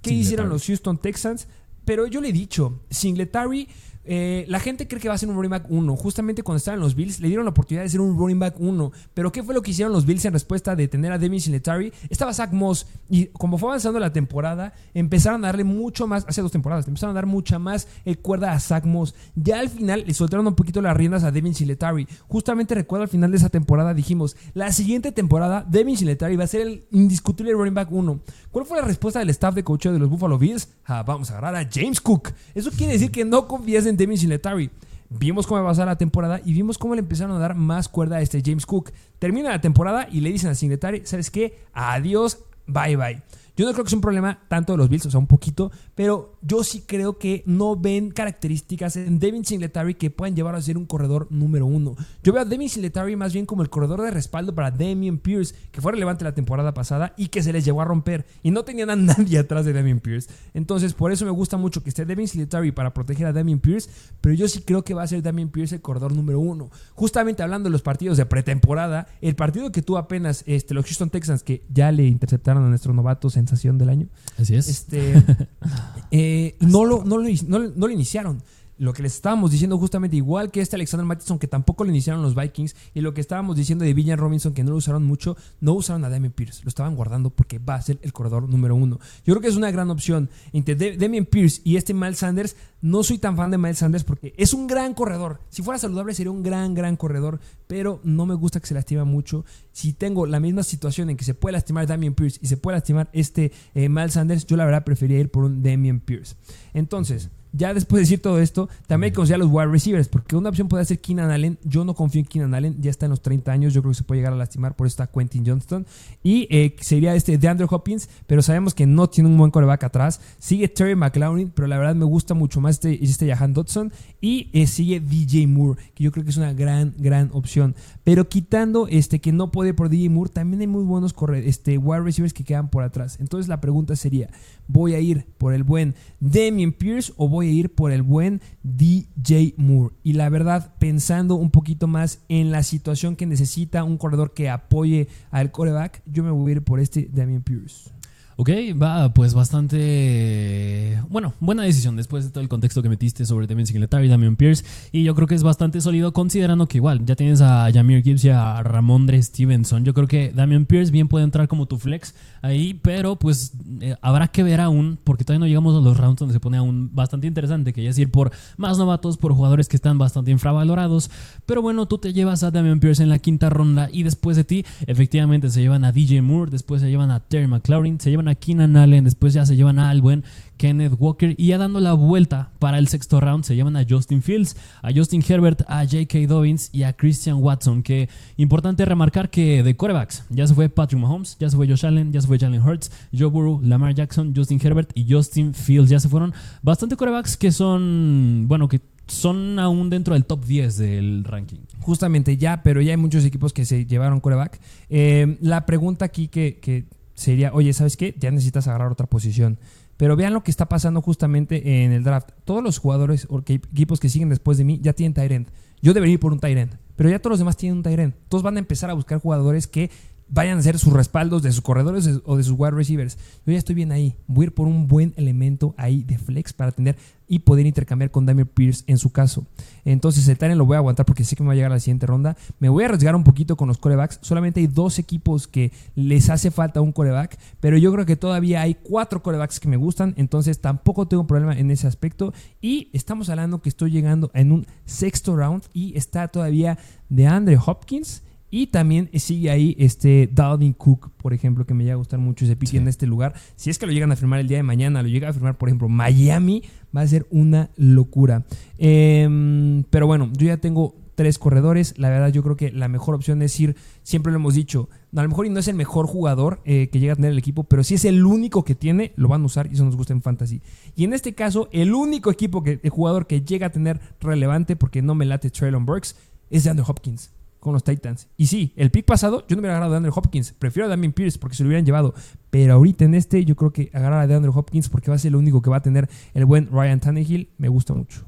¿Qué Singletary. hicieron los Houston Texans? Pero yo le he dicho, Singletary, eh, la gente cree que va a ser un running back 1. Justamente cuando estaban los Bills, le dieron la oportunidad de ser un running back 1. Pero ¿qué fue lo que hicieron los Bills en respuesta de tener a Devin Singletary? Estaba Zach Moss. Y como fue avanzando la temporada, empezaron a darle mucho más, hace dos temporadas, empezaron a dar mucha más eh, cuerda a Zach Moss. Ya al final le soltaron un poquito las riendas a Devin Singletary. Justamente recuerdo al final de esa temporada dijimos, la siguiente temporada Devin Singletary va a ser el indiscutible running back 1. ¿Cuál fue la respuesta del staff de coaching de los Buffalo Bills? Ah, vamos a agarrar a James Cook. Eso quiere decir que no confías en Devin Singletary. vimos cómo a pasar la temporada y vimos cómo le empezaron a dar más cuerda a este James Cook. Termina la temporada y le dicen al Singletary, ¿sabes qué? Adiós, bye bye. Yo no creo que sea un problema tanto de los Bills, o sea, un poquito, pero yo sí creo que no ven características en Devin Singletary que puedan llevar a ser un corredor número uno. Yo veo a Devin Singletary más bien como el corredor de respaldo para Damian Pierce, que fue relevante la temporada pasada y que se les llevó a romper. Y no tenían a nadie atrás de Damian Pierce. Entonces, por eso me gusta mucho que esté Devin Singletary para proteger a Damian Pierce, pero yo sí creo que va a ser Damian Pierce el corredor número uno. Justamente hablando de los partidos de pretemporada, el partido que tuvo apenas este, los Houston Texans, que ya le interceptaron a nuestros novatos sensación del año. Así es. Este, eh, no, lo, no, lo, no, no lo iniciaron. Lo que les estábamos diciendo justamente igual que este Alexander Mattison que tampoco lo iniciaron los Vikings y lo que estábamos diciendo de Villan Robinson que no lo usaron mucho, no usaron a Damian Pierce, lo estaban guardando porque va a ser el corredor número uno. Yo creo que es una gran opción entre Damian Pierce y este Miles Sanders. No soy tan fan de Miles Sanders porque es un gran corredor. Si fuera saludable sería un gran, gran corredor, pero no me gusta que se lastima mucho. Si tengo la misma situación en que se puede lastimar Damian Pierce y se puede lastimar este eh, Miles Sanders, yo la verdad preferiría ir por un Damian Pierce. Entonces, ya después de decir todo esto, también hay que considerar los wide receivers, porque una opción puede ser Keenan Allen. Yo no confío en Keenan Allen, ya está en los 30 años, yo creo que se puede llegar a lastimar, por eso está Quentin Johnston. Y eh, sería este de Andrew Hopkins, pero sabemos que no tiene un buen coreback atrás. Sigue Terry McLaurin, pero la verdad me gusta mucho más este, este Jahan Dodson. Y eh, sigue DJ Moore, que yo creo que es una gran, gran opción. Pero quitando este que no puede por DJ Moore, también hay muy buenos corre- este, wide receivers que quedan por atrás. Entonces la pregunta sería, ¿voy a ir por el buen Damian Pierce o voy a ir por el buen DJ Moore? Y la verdad, pensando un poquito más en la situación que necesita un corredor que apoye al coreback, yo me voy a ir por este Damian Pierce. Ok, va, pues bastante. Bueno, buena decisión después de todo el contexto que metiste sobre Devin Singletary Damian Pierce. Y yo creo que es bastante sólido, considerando que igual ya tienes a Jameer Gibbs y a Ramondre Stevenson. Yo creo que Damian Pierce bien puede entrar como tu flex ahí, pero pues eh, habrá que ver aún, porque todavía no llegamos a los rounds donde se pone aún bastante interesante, que es ir por más novatos, por jugadores que están bastante infravalorados. Pero bueno, tú te llevas a Damian Pierce en la quinta ronda y después de ti, efectivamente se llevan a DJ Moore, después se llevan a Terry McLaurin, se llevan a Keenan Allen, después ya se llevan a buen Kenneth Walker y ya dando la vuelta para el sexto round se llevan a Justin Fields, a Justin Herbert, a J.K. Dobbins y a Christian Watson. Que importante remarcar que de corebacks ya se fue Patrick Mahomes, ya se fue Josh Allen, ya se fue Jalen Hurts, Joe Burrow, Lamar Jackson, Justin Herbert y Justin Fields. Ya se fueron bastante corebacks que son, bueno, que son aún dentro del top 10 del ranking. Justamente ya, pero ya hay muchos equipos que se llevaron coreback. Eh, la pregunta aquí que sería, oye, ¿sabes qué? Ya necesitas agarrar otra posición. Pero vean lo que está pasando justamente en el draft. Todos los jugadores o equipos que siguen después de mí ya tienen Tyrant. Yo debería ir por un Tyrant. Pero ya todos los demás tienen un Tyrant. Todos van a empezar a buscar jugadores que vayan a ser sus respaldos de sus corredores o de sus wide receivers. Yo ya estoy bien ahí. Voy a ir por un buen elemento ahí de flex para tener y poder intercambiar con Damian Pierce en su caso. Entonces el Tyrant lo voy a aguantar porque sé que me va a llegar a la siguiente ronda. Me voy a arriesgar un poquito con los corebacks. Solamente hay dos equipos que les hace falta un coreback, pero yo creo que todavía hay cuatro corebacks que me gustan, entonces tampoco tengo problema en ese aspecto. Y estamos hablando que estoy llegando en un sexto round y está todavía de Andre Hopkins. Y también sigue ahí este Dalvin Cook, por ejemplo, que me llega a gustar mucho ese pick Sí. en este lugar. Si es que lo llegan a firmar el día de mañana, lo llega a firmar, por ejemplo, Miami, va a ser una locura. Em, pero bueno, yo ya tengo tres corredores. La verdad, yo creo que la mejor opción es ir, siempre lo hemos dicho, a lo mejor no es el mejor jugador eh, que llega a tener el equipo, pero si es el único que tiene, lo van a usar y eso nos gusta en fantasy. Y en este caso, el único equipo que, el jugador que llega a tener relevante, porque no me late Traylon Burks, es de Andrew Hopkins con los Titans. Y sí, el pick pasado yo no hubiera agarrado a Andrew Hopkins, prefiero a Damien Pierce porque se lo hubieran llevado, pero ahorita en este yo creo que agarrar a Andrew Hopkins porque va a ser el único que va a tener el buen Ryan Tannehill, me gusta mucho.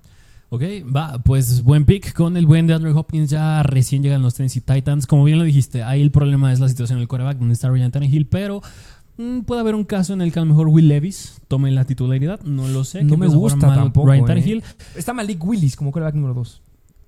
Ok, va, pues buen pick con el buen de Andrew Hopkins. Ya recién llegan los Tennessee Titans. Como bien lo dijiste, ahí el problema es la situación del quarterback, donde está Ryan Tannehill, pero mm, puede haber un caso en el que a lo mejor Will Levis tome la titularidad. No lo sé. No me gusta tampoco, Ryan eh. Tannehill. Está Malik Willis como quarterback número 2.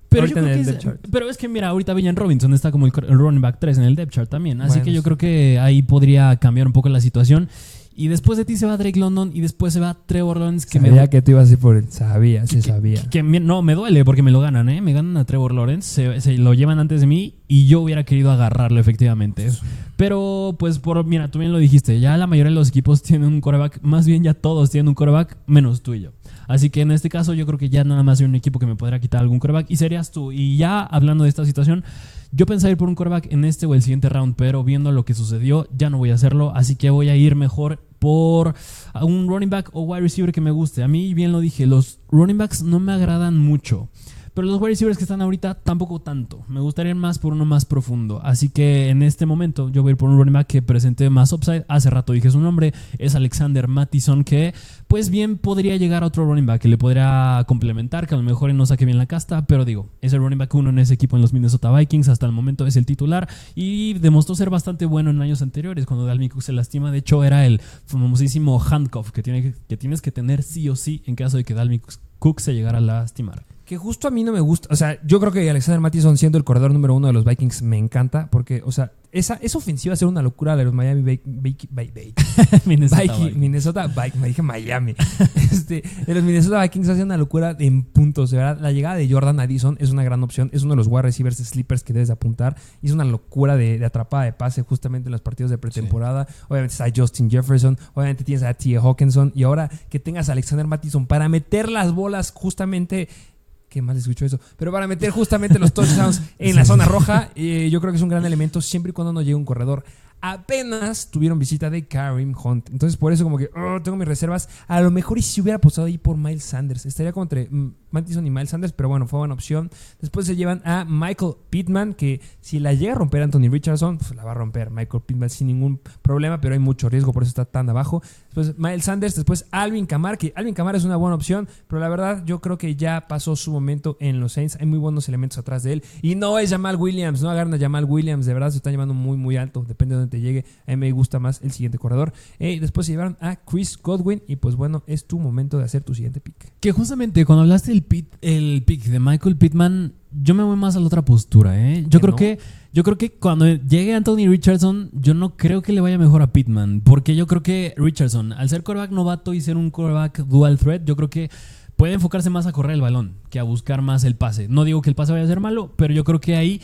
Pero, yo creo en que es, chart. pero es que mira, ahorita Villan Robinson está como el, el running back 3 en el depth chart también. Así Bueno, que yo sí. creo que ahí podría cambiar un poco la situación. Y después de ti se va Drake London y después se va Trevor Lawrence que me Sabía que tú ibas a ir por él, sabía, se sabía. Que no, me duele porque me lo ganan, ¿eh? Me ganan a Trevor Lawrence, se, se lo llevan antes de mí y yo hubiera querido agarrarlo efectivamente. Pero pues por, mira, tú bien lo dijiste, ya la mayoría de los equipos tienen un coreback, más bien ya todos tienen un coreback, menos tú y yo. Así que en este caso yo creo que ya nada más hay un equipo que me podrá quitar algún quarterback y serías tú. Y ya hablando de esta situación, yo pensaba ir por un quarterback en este o el siguiente round, pero viendo lo que sucedió, ya no voy a hacerlo. Así que voy a ir mejor por un running back o wide receiver que me guste. A mí, bien lo dije, los running backs no me agradan mucho. Pero los wide receivers que están ahorita tampoco tanto. Me gustaría más por uno más profundo. Así que en este momento yo voy a ir por un running back que presente más upside. Hace rato dije su nombre. Es Alexander Mattison que pues bien podría llegar a otro running back que le podría complementar. Que a lo mejor no saque bien la casta. Pero digo, es el running back uno en ese equipo en los Minnesota Vikings. Hasta el momento es el titular. Y demostró ser bastante bueno en años anteriores cuando Dalvin Cook se lastima. De hecho era el famosísimo handcuff que, tiene, que tienes que tener sí o sí en caso de que Dalvin Cook se llegara a lastimar. Que justo a mí no me gusta. O sea, yo creo que Alexander Mattison siendo el corredor número uno de los Vikings me encanta. Porque, o sea, esa, esa ofensiva ser una locura de los Miami Minnesota, Vikings. Minnesota Vikings. Me dije Miami. este, de los Minnesota Vikings ser una locura en puntos. De verdad, la llegada de Jordan Addison es una gran opción. Es uno de los wide receivers sleepers que debes apuntar. Y es una locura de, atrapada de pase justamente en los partidos de pretemporada. Obviamente está Justin Jefferson. Obviamente tienes a T. Hawkinson. Y ahora que tengas a Alexander Mattison para meter las bolas justamente Qué mal escucho eso. Pero para meter justamente los touchdowns en la zona roja, eh, yo creo que es un gran elemento siempre y cuando no llegue un corredor apenas tuvieron visita de Karim Hunt. Entonces, por eso, como que oh, tengo mis reservas. A lo mejor y si hubiera apostado ahí por Miles Sanders. Estaría como entre mm, Mattison y Miles Sanders, pero bueno, fue buena opción. Después se llevan a Michael Pittman, que si la llega a romper Anthony Richardson, pues la va a romper Michael Pittman sin ningún problema, pero hay mucho riesgo, por eso está tan abajo. Después Miles Sanders, después Alvin Kamara, que Alvin Kamara es una buena opción, pero la verdad yo creo que ya pasó su momento en los Saints. Hay muy buenos elementos atrás de él. Y no es Jamal Williams, no agarran a Jamal Williams, de verdad se están llevando muy, muy alto, depende de te llegue. A mí me gusta más el siguiente corredor. Eh, después se llevaron a Chris Godwin y pues bueno, es tu momento de hacer tu siguiente pick. Que justamente cuando hablaste del pit, el pick de Michael Pittman, yo me voy más a la otra postura, ¿eh? Yo creo que yo creo que cuando llegue Anthony Richardson, yo no creo que le vaya mejor a Pittman, porque yo creo que Richardson, al ser quarterback novato y ser un quarterback dual threat, yo creo que puede enfocarse más a correr el balón que a buscar más el pase. No digo que el pase vaya a ser malo, pero yo creo que ahí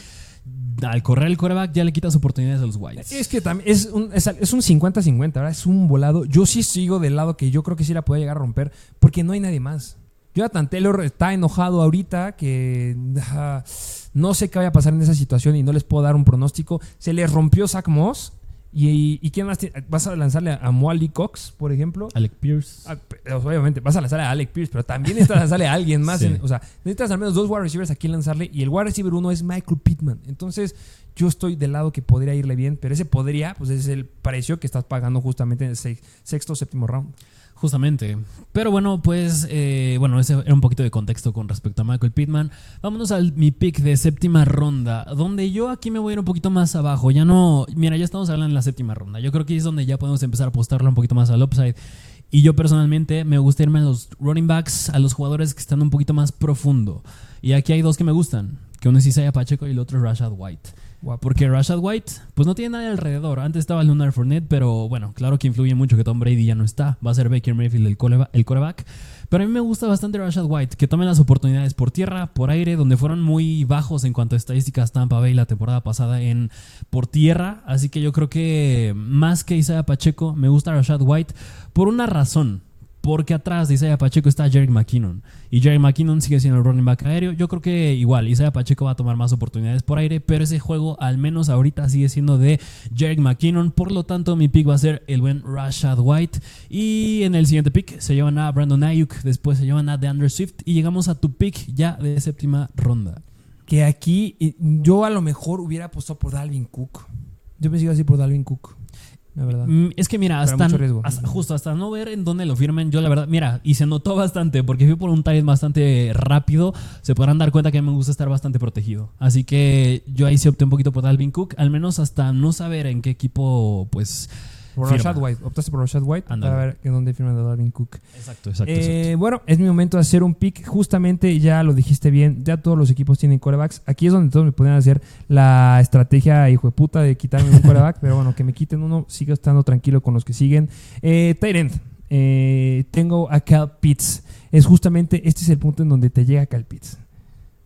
al correr el coreback ya le quitas oportunidades a los Whites. Es que también es un, es, un 50-50, ¿verdad? Es un volado. Yo sí sigo del lado que yo creo que sí la puede llegar a romper porque no hay nadie más. Jonathan Taylor está enojado ahorita que ah, no sé qué vaya a pasar en esa situación y no les puedo dar un pronóstico. Se le rompió Zach Moss. ¿Y, quién más? ¿Vas a lanzarle a Moali Cox, por ejemplo? Alec Pierce. Ah, obviamente, vas a lanzarle a Alec Pierce, pero también necesitas lanzarle a alguien más. o sea, necesitas al menos dos wide receivers a quien lanzarle. Y el wide receiver uno es Michael Pittman. Entonces, yo estoy del lado que podría irle bien, pero ese podría, pues es el precio que estás pagando justamente en el sexto o séptimo round. Justamente. Pero bueno, pues, eh, bueno, ese era un poquito de contexto con respecto a Michael Pittman. Vámonos a mi pick de séptima ronda, donde yo aquí me voy a ir un poquito más abajo. Ya no, mira, ya estamos hablando en la séptima ronda. Yo creo que es donde ya podemos empezar a apostarle un poquito más al upside. Y yo personalmente me gusta irme a los running backs, a los jugadores que están un poquito más profundo. Y aquí hay dos que me gustan, que uno es Isaiah Pacheco y el otro es Rashad White. Porque Rashad White, pues no tiene nadie alrededor. Antes estaba Lunar Fournette, pero bueno, claro que influye mucho que Tom Brady ya no está. Va a ser Baker Mayfield el, el coreback. Pero a mí me gusta bastante Rashad White, que tome las oportunidades por tierra, por aire, donde fueron muy bajos en cuanto a estadísticas Tampa Bay la temporada pasada en por tierra. Así que yo creo que más que Isaiah Pacheco, me gusta Rashad White por una razón porque atrás de Isaiah Pacheco está Jerry McKinnon. Y Jerry McKinnon sigue siendo el running back aéreo. Yo creo que igual, Isaiah Pacheco va a tomar más oportunidades por aire, pero ese juego, al menos ahorita, sigue siendo de Jerry McKinnon. Por lo tanto, mi pick va a ser el buen Rashad White. Y en el siguiente pick se llevan a Brandon Ayuk, después se llevan a DeAndre Swift. Y llegamos a tu pick ya de séptima ronda. Que aquí yo a lo mejor hubiera apostado por Dalvin Cook. Yo me sigo así por Dalvin Cook. Mm, es que mira, hasta, justo hasta no ver en dónde lo firmen, yo la verdad, mira, y se notó bastante, porque fui por un target bastante rápido, se podrán dar cuenta que me gusta estar bastante protegido. Así que yo ahí sí opté un poquito por Dalvin Cook, al menos hasta no saber en qué equipo, pues por Rashad White. Optaste por Rashad White para ver en dónde firma Dalvin Cook. Exacto, exacto, eh, Bueno, es mi momento de hacer un pick. Justamente, ya lo dijiste bien, ya todos los equipos tienen corebacks. Aquí es donde todos me podrían hacer la estrategia, hijo de puta, de quitarme un coreback. pero bueno, que me quiten uno, sigo estando tranquilo con los que siguen. Eh, Tyrant. Eh, tengo a Cal Pitts. Es justamente, este es el punto en donde te llega Cal Pitts.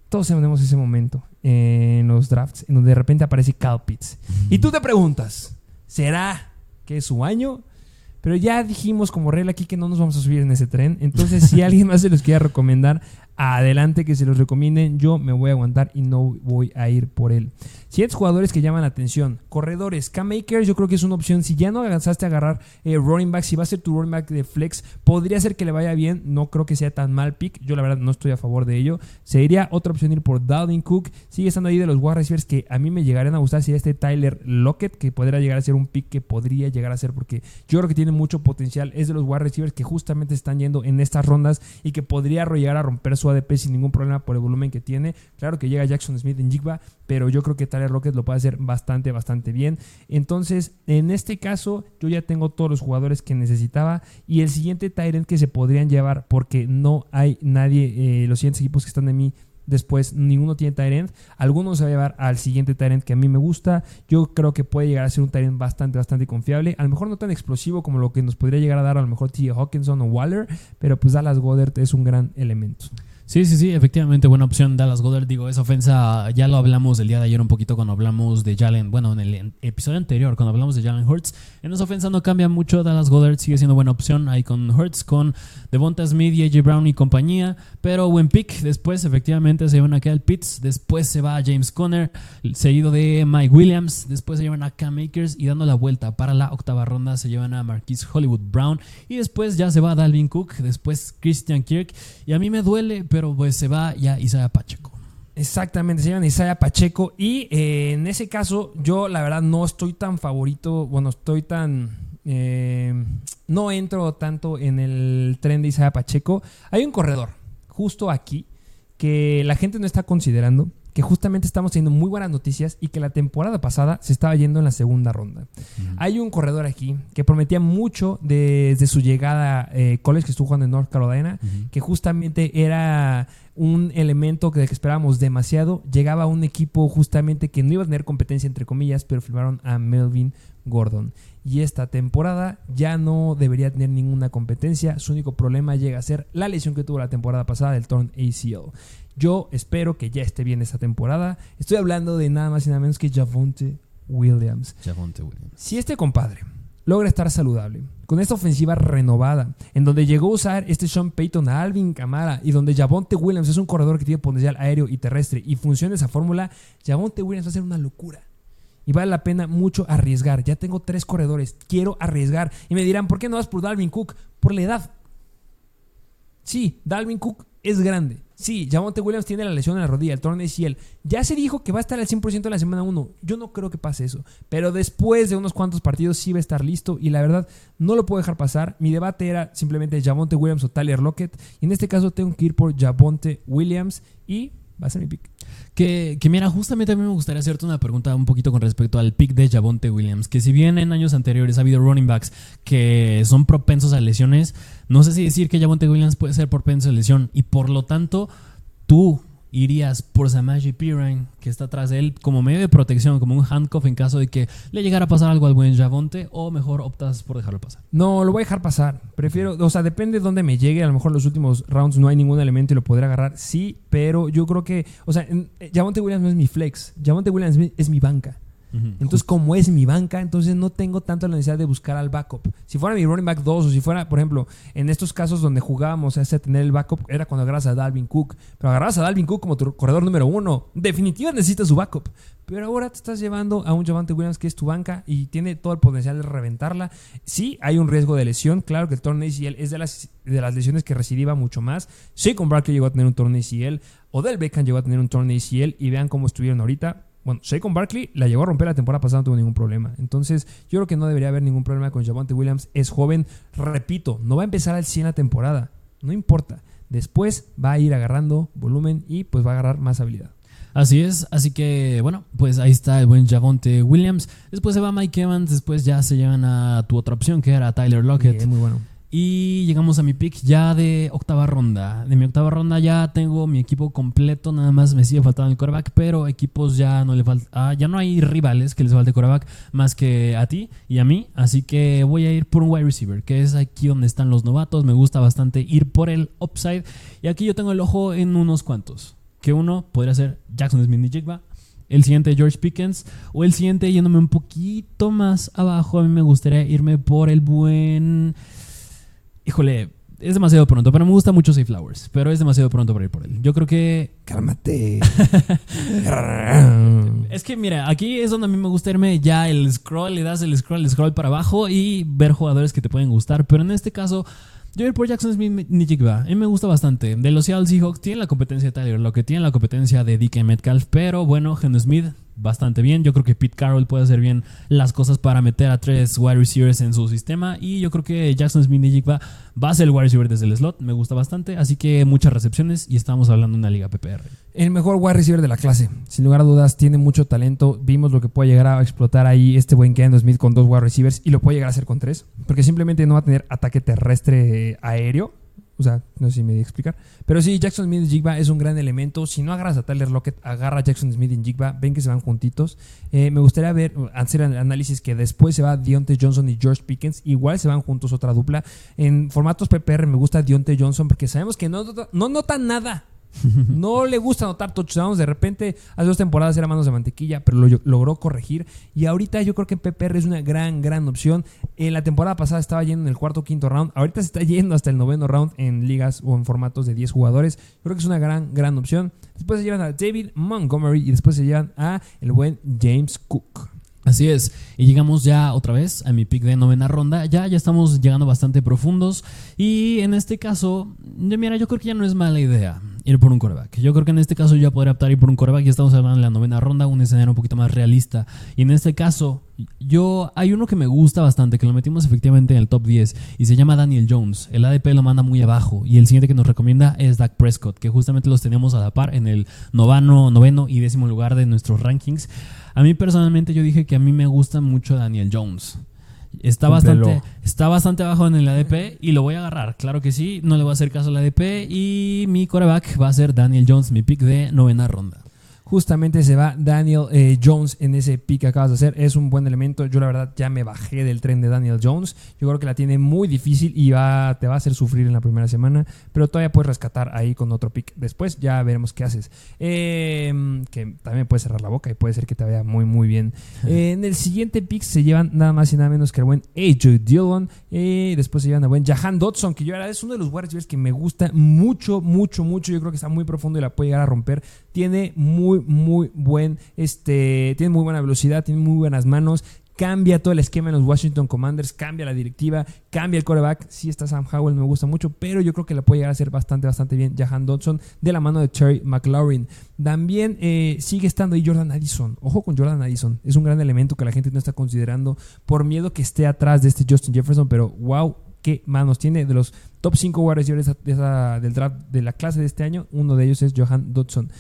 Todos tenemos ese momento en los drafts, en donde de repente aparece Cal Pitts. Y tú te preguntas, ¿será que es su año. Pero ya dijimos como regla aquí que no nos vamos a subir en ese tren. Entonces, si alguien más se los quiere recomendar, adelante que se los recomienden. Yo me voy a aguantar y no voy a ir por él. Siguientes jugadores que llaman la atención. Corredores. K-Makers yo creo que es una opción. Si ya no alcanzaste a agarrar eh, running back, si va a ser tu running back de flex, podría ser que le vaya bien. No creo que sea tan mal pick. Yo la verdad no estoy a favor de ello. Sería otra opción ir por Dalvin Cook. Sigue estando ahí de los wide receivers que a mí me llegarían a gustar. Sería este Tyler Lockett, que podría llegar a ser un pick que podría llegar a ser porque yo creo que tiene mucho potencial. Es de los wide receivers que justamente están yendo en estas rondas y que podría llegar a romper su ADP sin ningún problema por el volumen que tiene. Claro que llega Jackson Smith en Jigba, pero yo creo que Tyler Rocket lo puede hacer bastante, bastante bien. Entonces, en este caso, yo ya tengo todos los jugadores que necesitaba y el siguiente Tyrant que se podrían llevar, porque no hay nadie, eh, los siguientes equipos que están de mí después ninguno tiene Tyrant. Algunos se va a llevar al siguiente Tyrant que a mí me gusta. Yo creo que puede llegar a ser un Tyrant bastante, bastante confiable. A lo mejor no tan explosivo como lo que nos podría llegar a dar a lo mejor T. Hawkinson o Waller, pero pues Dallas Goddard es un gran elemento. Sí, sí, sí, efectivamente, buena opción Dallas Goddard. Digo, esa ofensa ya lo hablamos el día de ayer un poquito cuando hablamos de Jalen, bueno, en el episodio anterior, cuando hablamos de Jalen Hurts. En esa ofensa no cambia mucho, Dallas Goddard sigue siendo buena opción ahí con Hurts, con Devonta Smith y AJ Brown y compañía, pero buen pick. Después, efectivamente, se llevan a Kyle Pitts, después se va a James Conner, seguido de Mike Williams, después se llevan a Cam Makers y dando la vuelta para la octava ronda se llevan a Marquise Hollywood Brown y después ya se va a Dalvin Cook, después Christian Kirk y a mí me duele, pero pero pues se va ya Isaiah Pacheco. Exactamente, se llama Isaiah Pacheco. Y eh, en ese caso, yo la verdad no estoy tan favorito, bueno, estoy tan... Eh, no entro tanto en el tren de Isaiah Pacheco. Hay un corredor justo aquí que la gente no está considerando, que justamente estamos teniendo muy buenas noticias y que la temporada pasada se estaba yendo en la segunda ronda. Hay un corredor aquí que prometía mucho desde su llegada eh, college que estuvo jugando en North Carolina, que justamente era un elemento que, que esperábamos demasiado. Llegaba a un equipo justamente que no iba a tener competencia entre comillas, pero firmaron a Melvin Gordon. Y esta temporada ya no debería tener ninguna competencia. Su único problema llega a ser la lesión que tuvo la temporada pasada del torn ACL. Yo espero que ya esté bien esta temporada. Estoy hablando de nada más y nada menos que Javonte Williams. Javonte Williams. Si este compadre logra estar saludable, con esta ofensiva renovada, en donde llegó a usar este Sean Payton a Alvin Kamara y donde Javonte Williams es un corredor que tiene potencial aéreo y terrestre y funciona esa fórmula, Javonte Williams va a ser una locura. Y vale la pena mucho arriesgar. Ya tengo tres corredores. Quiero arriesgar. Y me dirán, ¿por qué no vas por Dalvin Cook? Por la edad. Sí, Dalvin Cook es grande. Sí, Jamonte Williams tiene la lesión en la rodilla, el torneo ACL. Ya se dijo que va a estar al 100% en la semana 1. Yo no creo que pase eso. Pero después de unos cuantos partidos sí va a estar listo. Y la verdad, no lo puedo dejar pasar. Mi debate era simplemente Javonte Williams o Tyler Lockett. Y en este caso tengo que ir por Javonte Williams. Y va a ser mi pick. Que, que, mira, justamente a mí me gustaría hacerte una pregunta un poquito con respecto al pick de Javonte Williams. Que si bien en años anteriores ha habido running backs que son propensos a lesiones, no sé si decir que Javonte Williams puede ser propenso a lesión. Y por lo tanto, tú irías por Samaji Pirine, que está atrás de él, como medio de protección, como un handcuff en caso de que le llegara a pasar algo al buen Javonte, o mejor optas por dejarlo pasar? No, lo voy a dejar pasar. Prefiero, o sea, depende de dónde me llegue. A lo mejor en los últimos rounds no hay ningún elemento y lo podré agarrar. Sí, pero yo creo que, o sea, Javonte Williams no es mi flex. Javonte Williams es mi banca. Entonces, como es mi banca, entonces no tengo tanto la necesidad de buscar al backup. Si fuera mi running back 2 o si fuera, por ejemplo, en estos casos donde jugábamos a tener el backup, era cuando agarras a Dalvin Cook. Pero agarras a Dalvin Cook como tu corredor número uno. Definitivamente necesitas su backup. Pero ahora te estás llevando a un Javante Williams que es tu banca y tiene todo el potencial de reventarla. Sí, hay un riesgo de lesión. Claro que el torneo ACL es de las, de las lesiones que recidiva mucho más. Sí, con Barkley llegó a tener un torneo ACL. Odell Beckham llegó a tener un torneo ACL. Y vean cómo estuvieron ahorita bueno, Saquon Barkley la llegó a romper la temporada pasada, no tuvo ningún problema. Entonces, yo creo que no debería haber ningún problema con Javonte Williams. Es joven, repito, no va a empezar al 100 la temporada. No importa. Después va a ir agarrando volumen y pues va a agarrar más habilidad. Así es, así que bueno, pues ahí está el buen Javonte Williams. Después se va Mike Evans, después ya se llevan a tu otra opción que era Tyler Lockett. muy bueno. Y llegamos a mi pick ya de octava ronda. De mi octava ronda ya tengo mi equipo completo, nada más me sigue faltando el coreback, pero equipos ya no le falta, ah, ya no hay rivales que les falte coreback más que a ti y a mí, así que voy a ir por un wide receiver, que es aquí donde están los novatos, me gusta bastante ir por el upside y aquí yo tengo el ojo en unos cuantos, que uno podría ser Jackson Smith y Jigba, el siguiente George Pickens o el siguiente yéndome un poquito más abajo. A mí me gustaría irme por el buen... Híjole, es demasiado pronto, pero me gusta mucho Safe Flowers, pero es demasiado pronto para ir por él. Yo creo que... Cálmate. es que mira, aquí es donde a mí me gusta irme ya el scroll, le das el scroll, el scroll para abajo y ver jugadores que te pueden gustar, pero en este caso... Yo ir por Jackson Smith Nijigba. A mí me gusta bastante. De los Seattle Seahawks tiene la competencia de Tyler, lo que tiene la competencia de DK Metcalf, pero bueno, Geno Smith bastante bien. Yo creo que Pete Carroll puede hacer bien las cosas para meter a tres wide receivers en su sistema. Y yo creo que Jackson Smith Nijigba va a ser el wide receiver desde el slot. Me gusta bastante. Así que muchas recepciones y estamos hablando de una liga PPR. El mejor wide receiver de la clase. Sin lugar a dudas, tiene mucho talento. Vimos lo que puede llegar a explotar ahí este buen Ken Smith con dos wide receivers y lo puede llegar a hacer con tres. Porque simplemente no va a tener ataque terrestre aéreo o sea, no sé si me voy a explicar. Pero sí, Jackson Smith y Jigba es un gran elemento. Si no agarras a Tyler Lockett, agarra a Jackson Smith y Jigba. Ven que se van juntitos. Eh, me gustaría ver, hacer análisis que después se va Deontay Johnson y George Pickens. Igual se van juntos otra dupla. En formatos PPR me gusta Deontay Johnson porque sabemos que no, no notan nada. No le gusta anotar touchdowns. De repente, hace dos temporadas era manos de mantequilla, pero lo logró corregir. Y ahorita yo creo que PPR es una gran, gran opción. En la temporada pasada estaba yendo en el cuarto quinto round. Ahorita se está yendo hasta el noveno round en ligas o en formatos de 10 jugadores. Creo que es una gran, gran opción. Después se llevan a David Montgomery y después se llevan a el buen James Cook. Así es, y llegamos ya otra vez a mi pick de novena ronda. Ya, ya estamos llegando bastante profundos. Y en este caso, mira, yo creo que ya no es mala idea ir por un coreback. Yo creo que en este caso ya podría optar ir por un coreback. Ya estamos hablando de la novena ronda, un escenario un poquito más realista. Y en este caso, yo hay uno que me gusta bastante, que lo metimos efectivamente en el top 10 y se llama Daniel Jones. El ADP lo manda muy abajo. Y el siguiente que nos recomienda es Dak Prescott, que justamente los tenemos a la par en el novano, noveno y décimo lugar de nuestros rankings. A mí personalmente yo dije que a mí me gusta mucho Daniel Jones. Está bastante, está bastante abajo en el ADP y lo voy a agarrar. Claro que sí, no le voy a hacer caso al ADP y mi coreback va a ser Daniel Jones, mi pick de novena ronda justamente se va Daniel eh, Jones en ese pick que acabas de hacer. Es un buen elemento. Yo la verdad ya me bajé del tren de Daniel Jones. Yo creo que la tiene muy difícil y va, te va a hacer sufrir en la primera semana. Pero todavía puedes rescatar ahí con otro pick. Después ya veremos qué haces. Em, que también puedes cerrar la boca y puede ser que te vaya muy muy bien. en el siguiente pick se llevan nada más y nada menos que el buen AJ Dillon. y después se llevan al buen Jahan Dodson, que yo ahora es uno de los wide que me gusta mucho, mucho, mucho. Yo creo que está muy profundo y la puede llegar a romper. Tiene muy muy, buen, este, tiene muy buena velocidad, tiene muy buenas manos, cambia todo el esquema en los Washington Commanders, cambia la directiva, cambia el quarterback. Sí está Sam Howell, me gusta mucho, pero yo creo que le puede llegar a ser bastante, bastante bien Jahan Dodson de la mano de Terry McLaurin. También eh, sigue estando ahí Jordan Addison. Ojo con Jordan Addison. Es un gran elemento que la gente no está considerando por miedo que esté atrás de este Justin Jefferson, pero wow, qué manos tiene de los top 5 wide del draft de la clase de este año. Uno de ellos es Johan Dodson.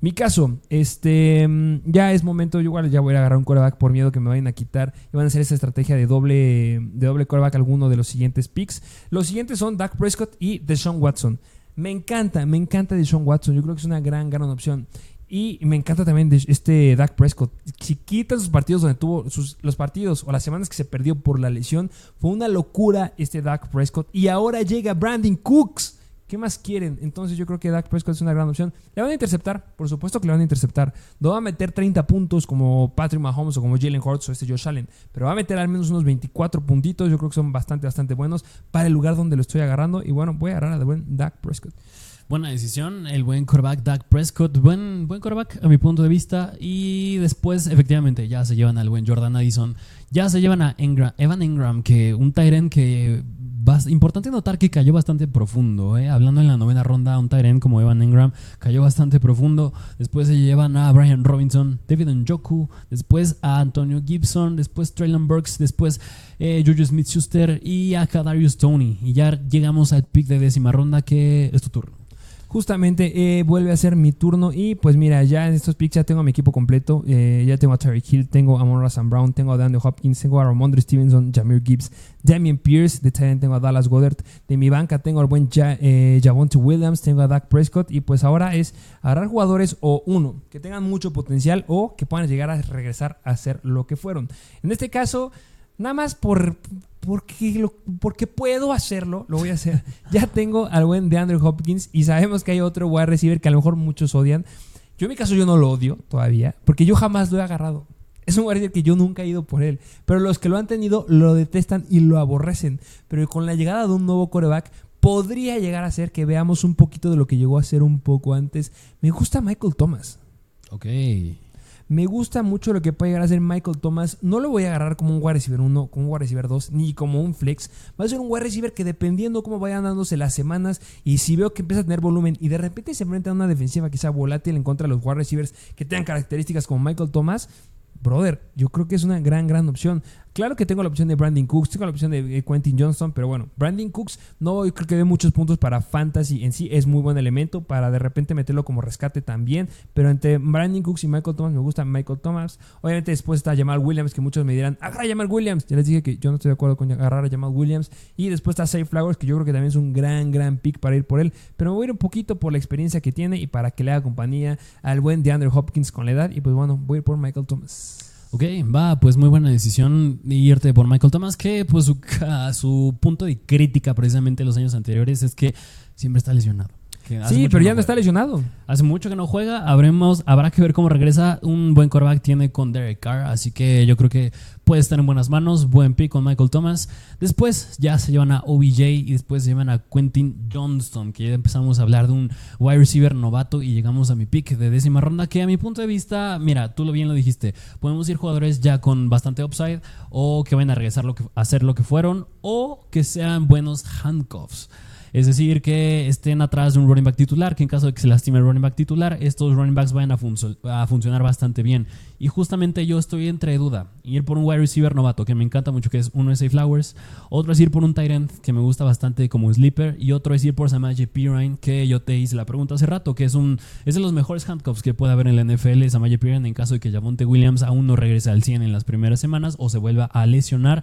Mi caso, este, mm, ya es momento, yo igual ya voy a agarrar un coreback por miedo que me vayan a quitar y van a hacer esa estrategia de doble, de doble coreback alguno de los siguientes picks. Los siguientes son Dak Prescott y Deshaun Watson. Me encanta, me encanta Deshaun Watson, yo creo que es una gran, gran opción. Y me encanta también este Dak Prescott. Si quitan sus partidos donde tuvo sus, los partidos o las semanas que se perdió por la lesión, fue una locura este Dak Prescott. Y ahora llega Brandon Cooks ¿Qué más quieren? Entonces yo creo que Dak Prescott es una gran opción. Le van a interceptar, por supuesto que le van a interceptar. No va a meter 30 puntos como Patrick Mahomes o como Jalen Hurts o este Josh Allen, pero va a meter al menos unos 24 puntitos. Yo creo que son bastante, bastante buenos para el lugar donde lo estoy agarrando. Y bueno, voy a agarrar a buen Dak Prescott. Buena decisión, el buen quarterback Dak Prescott, buen, buen quarterback a mi punto de vista. Y después, efectivamente, ya se llevan al buen Jordan Addison, ya se llevan a Evan Ingram, que un Tyrant que importante notar que cayó bastante profundo. ¿eh? Hablando en la novena ronda, un Tyrant como Evan Ingram cayó bastante profundo. Después se llevan a Brian Robinson, David Njoku, después a Antonio Gibson, después Traylon Burks, después eh, Smith Schuster y a Kadarius Tony. Y ya llegamos al pick de décima ronda que es tu turno justamente eh, vuelve a ser mi turno y pues mira, ya en estos picks ya tengo mi equipo completo, eh, ya tengo a Terry Hill, tengo a Monroe Brown, tengo a DeAndre Hopkins, tengo a Ramondre Stevenson, Jameer Gibbs, Damien Pierce, de Titan tengo a Dallas Goddard, de mi banca tengo al buen ja, eh, Javonte Williams, tengo a Dak Prescott y pues ahora es agarrar jugadores o uno, que tengan mucho potencial o que puedan llegar a regresar a ser lo que fueron. En este caso, nada más por porque, porque puedo hacerlo, lo voy a hacer. ya tengo al buen de Andrew Hopkins y sabemos que hay otro wide receiver que a lo mejor muchos odian, Yo en mi caso yo no lo odio todavía, porque yo jamás lo he agarrado. Es un wide receiver que yo nunca he ido por él. Pero los que lo han tenido lo detestan y lo aborrecen. Pero con la llegada de un nuevo coreback, podría llegar a ser que veamos un poquito de lo que llegó a ser un poco antes. Me gusta Michael Thomas. Ok. Me gusta mucho lo que puede llegar a ser Michael Thomas. No lo voy a agarrar como un wide receiver 1, como un wide receiver 2, ni como un flex. Va a ser un wide receiver que dependiendo cómo vayan dándose las semanas y si veo que empieza a tener volumen y de repente se enfrenta a una defensiva que volátil en contra de los wide receivers que tengan características como Michael Thomas, brother, yo creo que es una gran, gran opción. Claro que tengo la opción de Brandon Cooks, tengo la opción de eh, Quentin Johnston, pero bueno, Brandon Cooks no creo que dé muchos puntos para fantasy en sí, es muy buen elemento para de repente meterlo como rescate también, pero entre Brandon Cooks y Michael Thomas me gusta Michael Thomas. Obviamente después está Jamal Williams, que muchos me dirán, agarra a Jamal Williams. Ya les dije que yo no estoy de acuerdo con agarrar a Jamal Williams. Y después está Safe Flowers, que yo creo que también es un gran, gran pick para ir por él, pero me voy a ir un poquito por la experiencia que tiene y para que le haga compañía al buen DeAndre Hopkins con la edad. Y pues bueno, voy a ir por Michael Thomas. Ok, va, pues muy buena decisión irte por Michael Thomas, que pues su, su punto de crítica precisamente los años anteriores es que siempre está lesionado. Sí, pero ya no está lesionado. Hace mucho que no juega. Habremos, habrá que ver cómo regresa. Un buen quarterback tiene con Derek Carr. Así que yo creo que puede estar en buenas manos. Buen pick con Michael Thomas. Después ya se llevan a OBJ y después se llevan a Quentin Johnston. Que ya empezamos a hablar de un wide receiver novato y llegamos a mi pick de décima ronda. Que a mi punto de vista, mira, tú lo bien lo dijiste. Podemos ir jugadores ya con bastante upside o que vayan a regresar lo que, a hacer lo que fueron o que sean buenos handcuffs. Es decir, que estén atrás de un running back titular, que en caso de que se lastime el running back titular, estos running backs vayan a, a funcionar bastante bien. Y justamente yo estoy entre duda, ir por un wide receiver novato, que me encanta mucho, que es uno es Flowers, otro es ir por un tight end, que me gusta bastante como sleeper, y otro es ir por Samaje Pirine, que yo te hice la pregunta hace rato, que es un es de los mejores handcuffs que puede haber en la NFL, Samaje Pirine, en caso de que Javonte Williams aún no regrese al 100 en las primeras semanas o se vuelva a lesionar.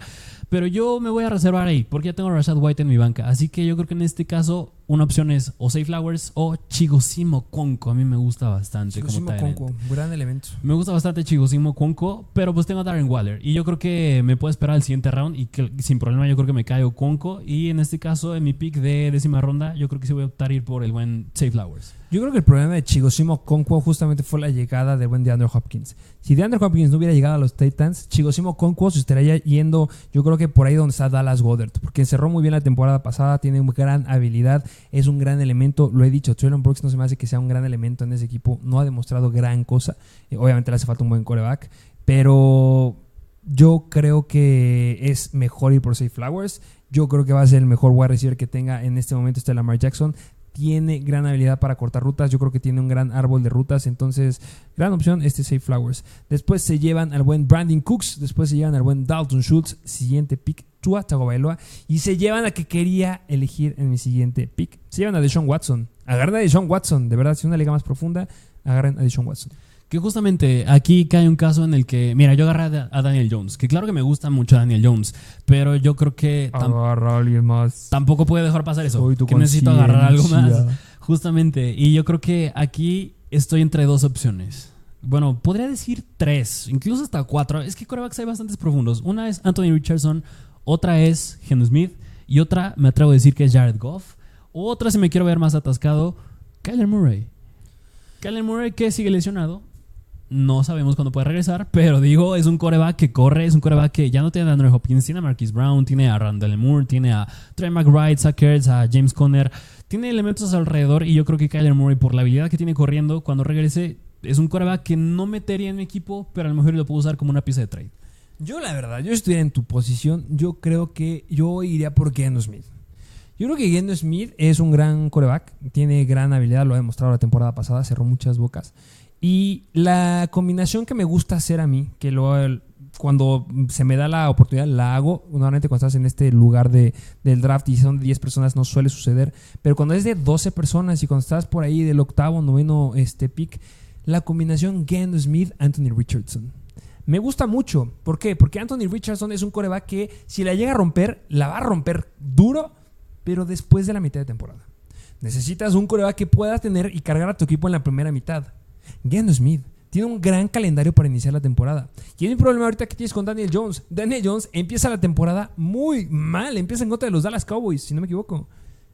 Pero yo me voy a reservar ahí, porque ya tengo a Rashad White en mi banca, así que yo creo que en este caso una opción es o Safe Flowers o Chigosimo Conco. A mí me gusta bastante. Chigosimo Conco, gran elemento. Me gusta bastante Chigosimo Conco, pero pues tengo a Darren Waller. Y yo creo que me puedo esperar al siguiente round y que sin problema yo creo que me caigo Conco. Y en este caso, en mi pick de décima ronda, yo creo que sí voy a optar ir por el buen Safe Flowers. Yo creo que el problema de Chigosimo Conquo justamente fue la llegada del buen DeAndre Hopkins. Si DeAndre Hopkins no hubiera llegado a los Titans, Chigosimo Conquo se estaría yendo, yo creo que por ahí donde está Dallas Goddard, porque cerró muy bien la temporada pasada, tiene una gran habilidad, es un gran elemento. Lo he dicho, Traylon Brooks no se me hace que sea un gran elemento en ese equipo, no ha demostrado gran cosa. Eh, obviamente le hace falta un buen coreback, pero yo creo que es mejor ir por Safe Flowers. Yo creo que va a ser el mejor wide receiver que tenga en este momento este Lamar Jackson tiene gran habilidad para cortar rutas. Yo creo que tiene un gran árbol de rutas. Entonces, gran opción este Safe Flowers. Después se llevan al buen Brandon Cooks. Después se llevan al buen Dalton Schultz. Siguiente pick, Tua Tagovailoa. Y se llevan a que quería elegir en mi siguiente pick. Se llevan a Deshaun Watson. Agarren a Deshaun Watson. De verdad, si una liga más profunda, agarren a Deshaun Watson. Que justamente aquí cae un caso en el que, mira, yo agarré a Daniel Jones, que claro que me gusta mucho Daniel Jones, pero yo creo que Agarra a alguien más. tampoco puede dejar pasar eso. Que necesito agarrar algo más. Justamente. Y yo creo que aquí estoy entre dos opciones. Bueno, podría decir tres, incluso hasta cuatro. Es que corebacks hay bastantes profundos. Una es Anthony Richardson, otra es Geno Smith y otra me atrevo a decir que es Jared Goff. Otra, si me quiero ver más atascado, Kyler Murray. Kyler Murray que sigue lesionado, no sabemos cuándo puede regresar, pero digo, es un coreback que corre, es un coreback que ya no tiene a Andrew Hopkins, tiene a Marquis Brown, tiene a Randall Moore, tiene a Trey McBride, Sackers, a James Conner, tiene elementos alrededor y yo creo que Kyler Murray, por la habilidad que tiene corriendo, cuando regrese, es un coreback que no metería en mi equipo, pero a lo mejor lo puedo usar como una pieza de trade. Yo, la verdad, yo estuviera en tu posición, yo creo que yo iría por Geno Smith. Yo creo que Geno Smith es un gran coreback, tiene gran habilidad, lo ha demostrado la temporada pasada, cerró muchas bocas. Y la combinación que me gusta hacer a mí, que lo, cuando se me da la oportunidad la hago, normalmente cuando estás en este lugar de, del draft y son 10 personas no suele suceder, pero cuando es de 12 personas y cuando estás por ahí del octavo, noveno este pick, la combinación Geno Smith, Anthony Richardson. Me gusta mucho. ¿Por qué? Porque Anthony Richardson es un coreback que si la llega a romper, la va a romper duro, pero después de la mitad de temporada. Necesitas un coreback que pueda tener y cargar a tu equipo en la primera mitad. Geno Smith tiene un gran calendario para iniciar la temporada. Y hay un problema ahorita que tienes con Daniel Jones. Daniel Jones empieza la temporada muy mal. Empieza en contra de los Dallas Cowboys, si no me equivoco.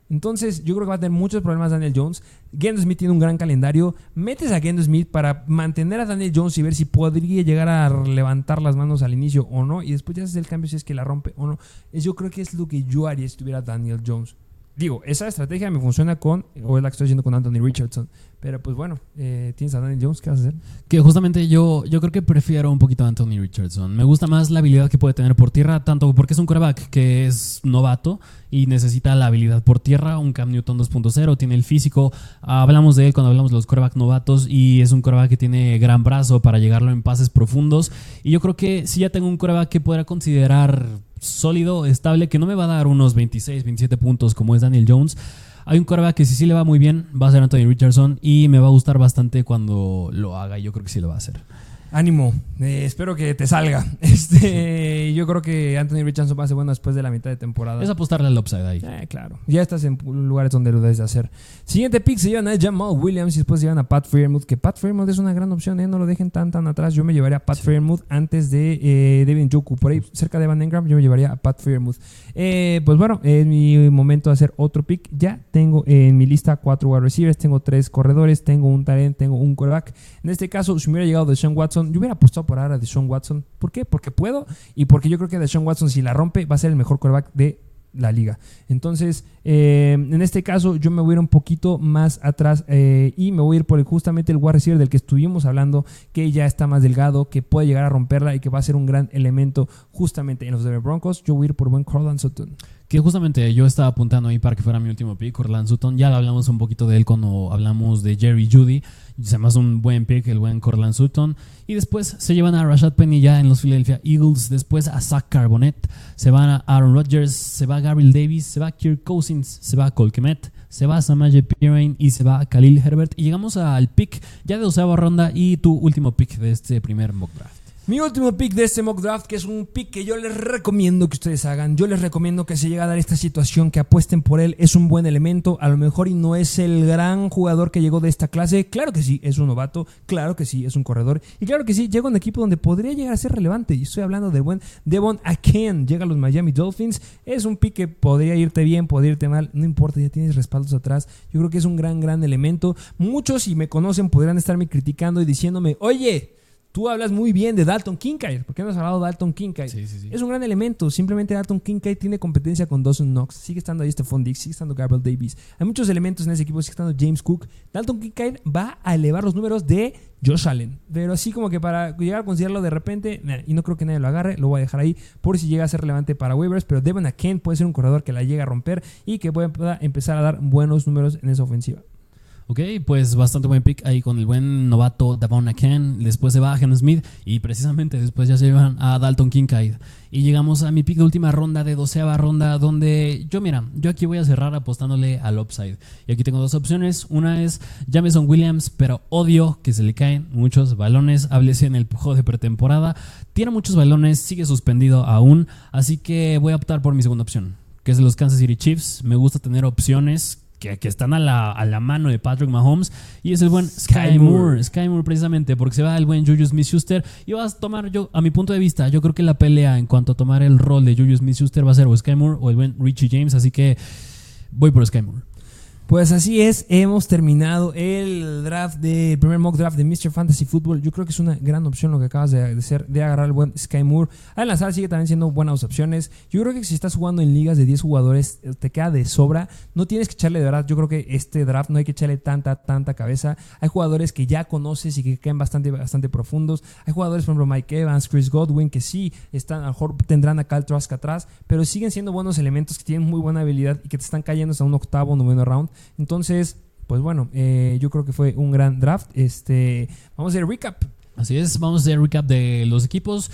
Entonces, yo creo que va a tener muchos problemas Daniel Jones. Gendo Smith tiene un gran calendario. Metes a Gendo Smith para mantener a Daniel Jones y ver si podría llegar a levantar las manos al inicio o no. Y después ya haces el cambio si es que la rompe o no. Yo creo que es lo que yo haría si tuviera Daniel Jones. Digo, esa estrategia me funciona con, o es la que estoy haciendo con Anthony Richardson. Pero pues bueno, eh, tienes a Daniel Jones, ¿qué vas a hacer? Que justamente yo, yo creo que prefiero un poquito a Anthony Richardson. Me gusta más la habilidad que puede tener por tierra, tanto porque es un coreback que es novato y necesita la habilidad por tierra, un Cam Newton 2.0, tiene el físico. Hablamos de él cuando hablamos de los coreback novatos y es un coreback que tiene gran brazo para llegarlo en pases profundos. Y yo creo que si ya tengo un coreback que podrá considerar sólido, estable, que no me va a dar unos 26, 27 puntos como es Daniel Jones. Hay un coreback que si sí le va muy bien, va a ser Anthony Richardson y me va a gustar bastante cuando lo haga. Yo creo que sí lo va a hacer. Ánimo, eh, espero que te salga. Este, yo creo que Anthony Richardson va a ser bueno después de la mitad de temporada. Es apostarle al upside ahí. Eh, claro, ya estás en lugares donde lo debes de hacer. Siguiente pick se llevan a Jamal Williams y después se llevan a Pat Fairmouth, que Pat Fairmouth es una gran opción, eh, no lo dejen tan tan atrás. Yo me llevaría a Pat Fairmouth antes de eh, Devin Joku, por ahí cerca de Van Engram, yo me llevaría a Pat Fairmouth. pues bueno, es mi momento de hacer otro pick. Ya tengo en mi lista cuatro wide receivers, tengo tres corredores, tengo un talent, tengo un quarterback. En este caso, si me hubiera llegado de Sean Watson, yo hubiera apostado por ahora de Sean Watson. ¿Por qué? Porque puedo y porque yo creo que de Sean Watson, si la rompe, va a ser el mejor quarterback de la liga. Entonces, eh, en este caso, yo me voy a ir un poquito más atrás eh, y me voy a ir por justamente el wide receiver del que estuvimos hablando, que ya está más delgado, que puede llegar a romperla y que va a ser un gran elemento justamente en los Denver Broncos. Yo voy a ir por buen Corland Sutton. Que justamente yo estaba apuntando ahí para que fuera mi último pick, Corland Sutton. Ya hablamos un poquito de él cuando hablamos de Jerry Judy. Se me un buen pick, el buen Corland Sutton. Y después se llevan a Rashad Penny ya en los Philadelphia Eagles. Después a Zach Carbonet. Se van a Aaron Rodgers. Se va a Gabriel Davis. Se va a Kirk Cousins. Se va a Colquemet. Se va a Samaje Pirine y se va a Khalil Herbert. Y llegamos al pick ya de doceava ronda y tu último pick de este primer mock draft. Mi último pick de este mock draft, que es un pick que yo les recomiendo que ustedes hagan. Yo les recomiendo que se llegue a dar esta situación, que apuesten por él. Es un buen elemento. A lo mejor y no es el gran jugador que llegó de esta clase. Claro que sí, es un novato. Claro que sí, es un corredor. Y claro que sí, llega a un equipo donde podría llegar a ser relevante. Y estoy hablando del buen Devon Aken. Llega a los Miami Dolphins. Es un pick que podría irte bien, podría irte mal. No importa, ya tienes respaldos atrás. Yo creo que es un gran, gran elemento. Muchos, si me conocen, podrían estarme criticando y diciéndome, oye, Tú hablas muy bien de Dalton Kincaid. ¿Por qué no has hablado de Dalton Kincaid? Es un gran elemento. Simplemente Dalton Kincaid tiene competencia con Dawson Knox. Sigue estando ahí Stephon Diggs, sigue estando Gabriel Davis. Hay muchos elementos en ese equipo. Sigue estando James Cook. Dalton Kincaid va a elevar los números de Josh Allen. Pero así como que para llegar a considerarlo de repente, y no creo que nadie lo agarre, lo voy a dejar ahí por si llega a ser relevante para waivers. Pero Devon Aken puede ser un corredor que la llega a romper y que pueda empezar a dar buenos números en esa ofensiva. Ok, pues bastante buen pick ahí con el buen novato Davon Aken. Después se va a Henry Smith y precisamente después ya se llevan a Dalton Kincaid. Y llegamos a mi pick de última ronda, de doceava ronda, donde yo, mira, yo aquí voy a cerrar apostándole al upside. Y aquí tengo dos opciones. Una es Jameson Williams, pero odio que se le caen muchos balones. Háblese en el juego de pretemporada. Tiene muchos balones, sigue suspendido aún. Así que voy a optar por mi segunda opción, que es los Kansas City Chiefs. Me gusta tener opciones que, están a la, a la, mano de Patrick Mahomes. Y es el buen Sky, Moore. Sky Moore, precisamente, porque se va el buen Juju Smith Schuster. Y vas a tomar, yo, a mi punto de vista, yo creo que la pelea en cuanto a tomar el rol de Juju Smith Schuster va a ser o Sky Moore o el buen Richie James. Así que voy por Sky Moore. Pues así es, hemos terminado el draft de primer mock draft de Mr. Fantasy Football. Yo creo que es una gran opción lo que acabas de hacer, de agarrar el buen Sky Moore. Al sigue también siendo buenas opciones. Yo creo que si estás jugando en ligas de 10 jugadores, eh, te queda de sobra. No tienes que echarle de verdad. Yo creo que este draft no hay que echarle tanta, tanta cabeza. Hay jugadores que ya conoces y que quedan bastante, bastante profundos. Hay jugadores, por ejemplo, Mike Evans, Chris Godwin, que sí están, a lo mejor tendrán a Cal Trask atrás, pero siguen siendo buenos elementos que tienen muy buena habilidad y que te están cayendo hasta un octavo, noveno round. Entonces, pues bueno, eh, yo creo que fue un gran draft. Este, vamos a hacer recap. Así es, vamos a hacer recap de los equipos.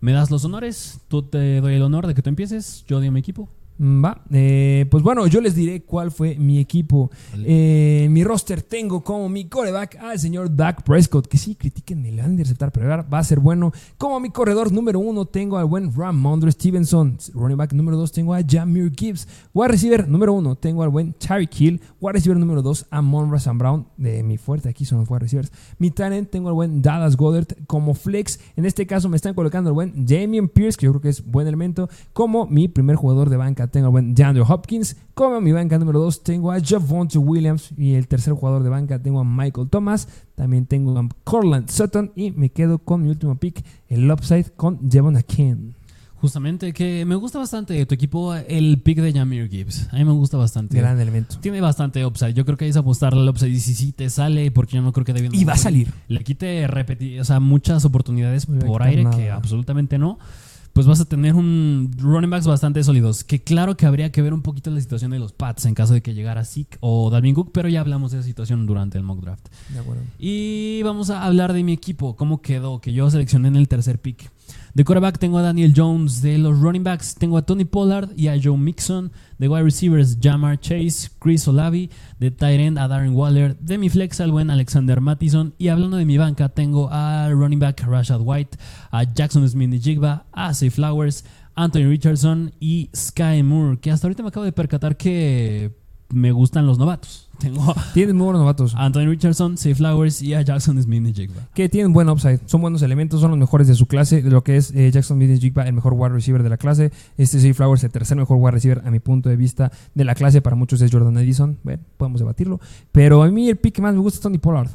Me das los honores, tú te doy el honor de que tú empieces, yo doy mi equipo. Mm, va, eh, pues bueno, yo les diré cuál fue mi equipo. Eh, mi roster tengo como mi coreback al señor Dak Prescott, que sí, critiquen, le van a interceptar, pero va a ser bueno. Como mi corredor número uno tengo al buen Ramondre Stevenson. Running back número dos tengo a Jamir Gibbs. Wide receiver número uno tengo al buen Tyreek Hill. Wide receiver número dos a Monra Brown. De mi fuerte aquí son los wide receivers. Mi talent tengo al buen Dallas Goddard como flex. En este caso me están colocando al buen Damien Pierce, que yo creo que es buen elemento, como mi primer jugador de banca tengo a buen DeAndre Hopkins. Como mi banca número 2 tengo a Javonte Williams. Y el tercer jugador de banca tengo a Michael Thomas. También tengo a Corland Sutton. Y me quedo con mi último pick, el upside con Devon Akin. Justamente, que me gusta bastante tu equipo el pick de Jamir Gibbs. A mí me gusta bastante. Gran elemento. Tiene bastante upside. Yo creo que es apostarle al upside y si sí te sale, porque yo no creo que David Y va a salir. le quite repetir, o sea, muchas oportunidades por aire nada. que absolutamente no. Pues vas a tener un running backs bastante sólidos. Que claro que habría que ver un poquito la situación de los Pats en caso de que llegara Zeke o Dalvin Cook, pero ya hablamos de esa situación durante el mock draft. De acuerdo. Y vamos a hablar de mi equipo, cómo quedó, que yo seleccioné en el tercer pick. De quarterback tengo a Daniel Jones, de los running backs tengo a Tony Pollard y a Joe Mixon, de wide receivers Jamar Chase, Chris Olavi, de tight end a Darren Waller, de mi flex al buen Alexander Mattison. Y hablando de mi banca tengo a running back Rashad White, a Jackson Smith Jigba, a Say Flowers, Anthony Richardson y Sky Moore, que hasta ahorita me acabo de percatar que me gustan los novatos. Tengo Tienen muy buenos novatos. a Anthony Richardson, Say Flowers y a Jackson Smith Jigba. que tienen buen upside, son buenos elementos, son los mejores de su clase, de lo que es eh, Jackson Smith Jigba, el mejor wide receiver de la clase, este Zay Flowers, el tercer mejor wide receiver a mi punto de vista de la clase, para muchos es Jordan Edison, bueno, podemos debatirlo, pero a mí el pick que más me gusta es Tony Pollard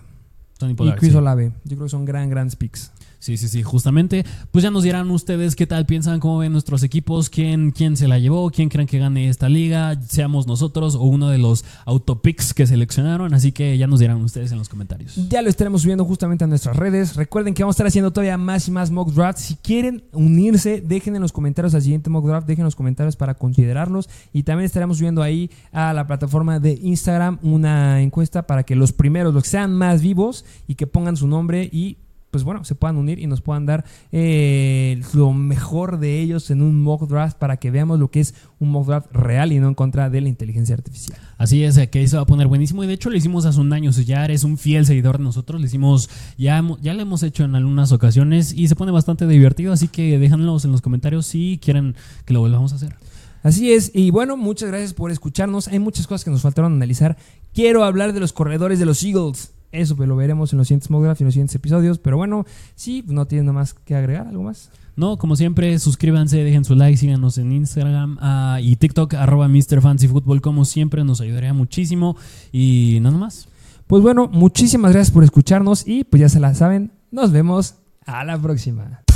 Tony y Pollard, Chris sí. Olave, yo creo que son gran, gran picks. Sí, sí, sí, justamente. Pues ya nos dirán ustedes qué tal piensan, cómo ven nuestros equipos, quién, quién se la llevó, quién creen que gane esta liga, seamos nosotros o uno de los autopicks que seleccionaron. Así que ya nos dirán ustedes en los comentarios. Ya lo estaremos subiendo justamente a nuestras redes. Recuerden que vamos a estar haciendo todavía más y más mock drafts. Si quieren unirse, dejen en los comentarios al siguiente mock draft, dejen en los comentarios para considerarlos. Y también estaremos subiendo ahí a la plataforma de Instagram una encuesta para que los primeros, los que sean más vivos y que pongan su nombre y pues bueno, se puedan unir y nos puedan dar eh, lo mejor de ellos en un mock draft para que veamos lo que es un mock draft real y no en contra de la inteligencia artificial. Así es, que ahí se va a poner buenísimo. Y de hecho, le hicimos hace un año. Si ya eres un fiel seguidor de nosotros, le hicimos, ya, ya lo hemos hecho en algunas ocasiones y se pone bastante divertido. Así que déjanos en los comentarios si quieren que lo volvamos a hacer. Así es, y bueno, muchas gracias por escucharnos. Hay muchas cosas que nos faltaron analizar. Quiero hablar de los corredores de los Eagles. Eso pues lo veremos en los siguientes mock draft y en los siguientes episodios. Pero bueno, sí, no tiene nada más que agregar, ¿algo más? No, como siempre, suscríbanse, dejen su like, síganos en Instagram ah, y TikTok, arroba Mr. Fancy Football, como siempre, nos ayudaría muchísimo. Y nada más. Pues bueno, muchísimas gracias por escucharnos y pues ya se la saben. Nos vemos a la próxima.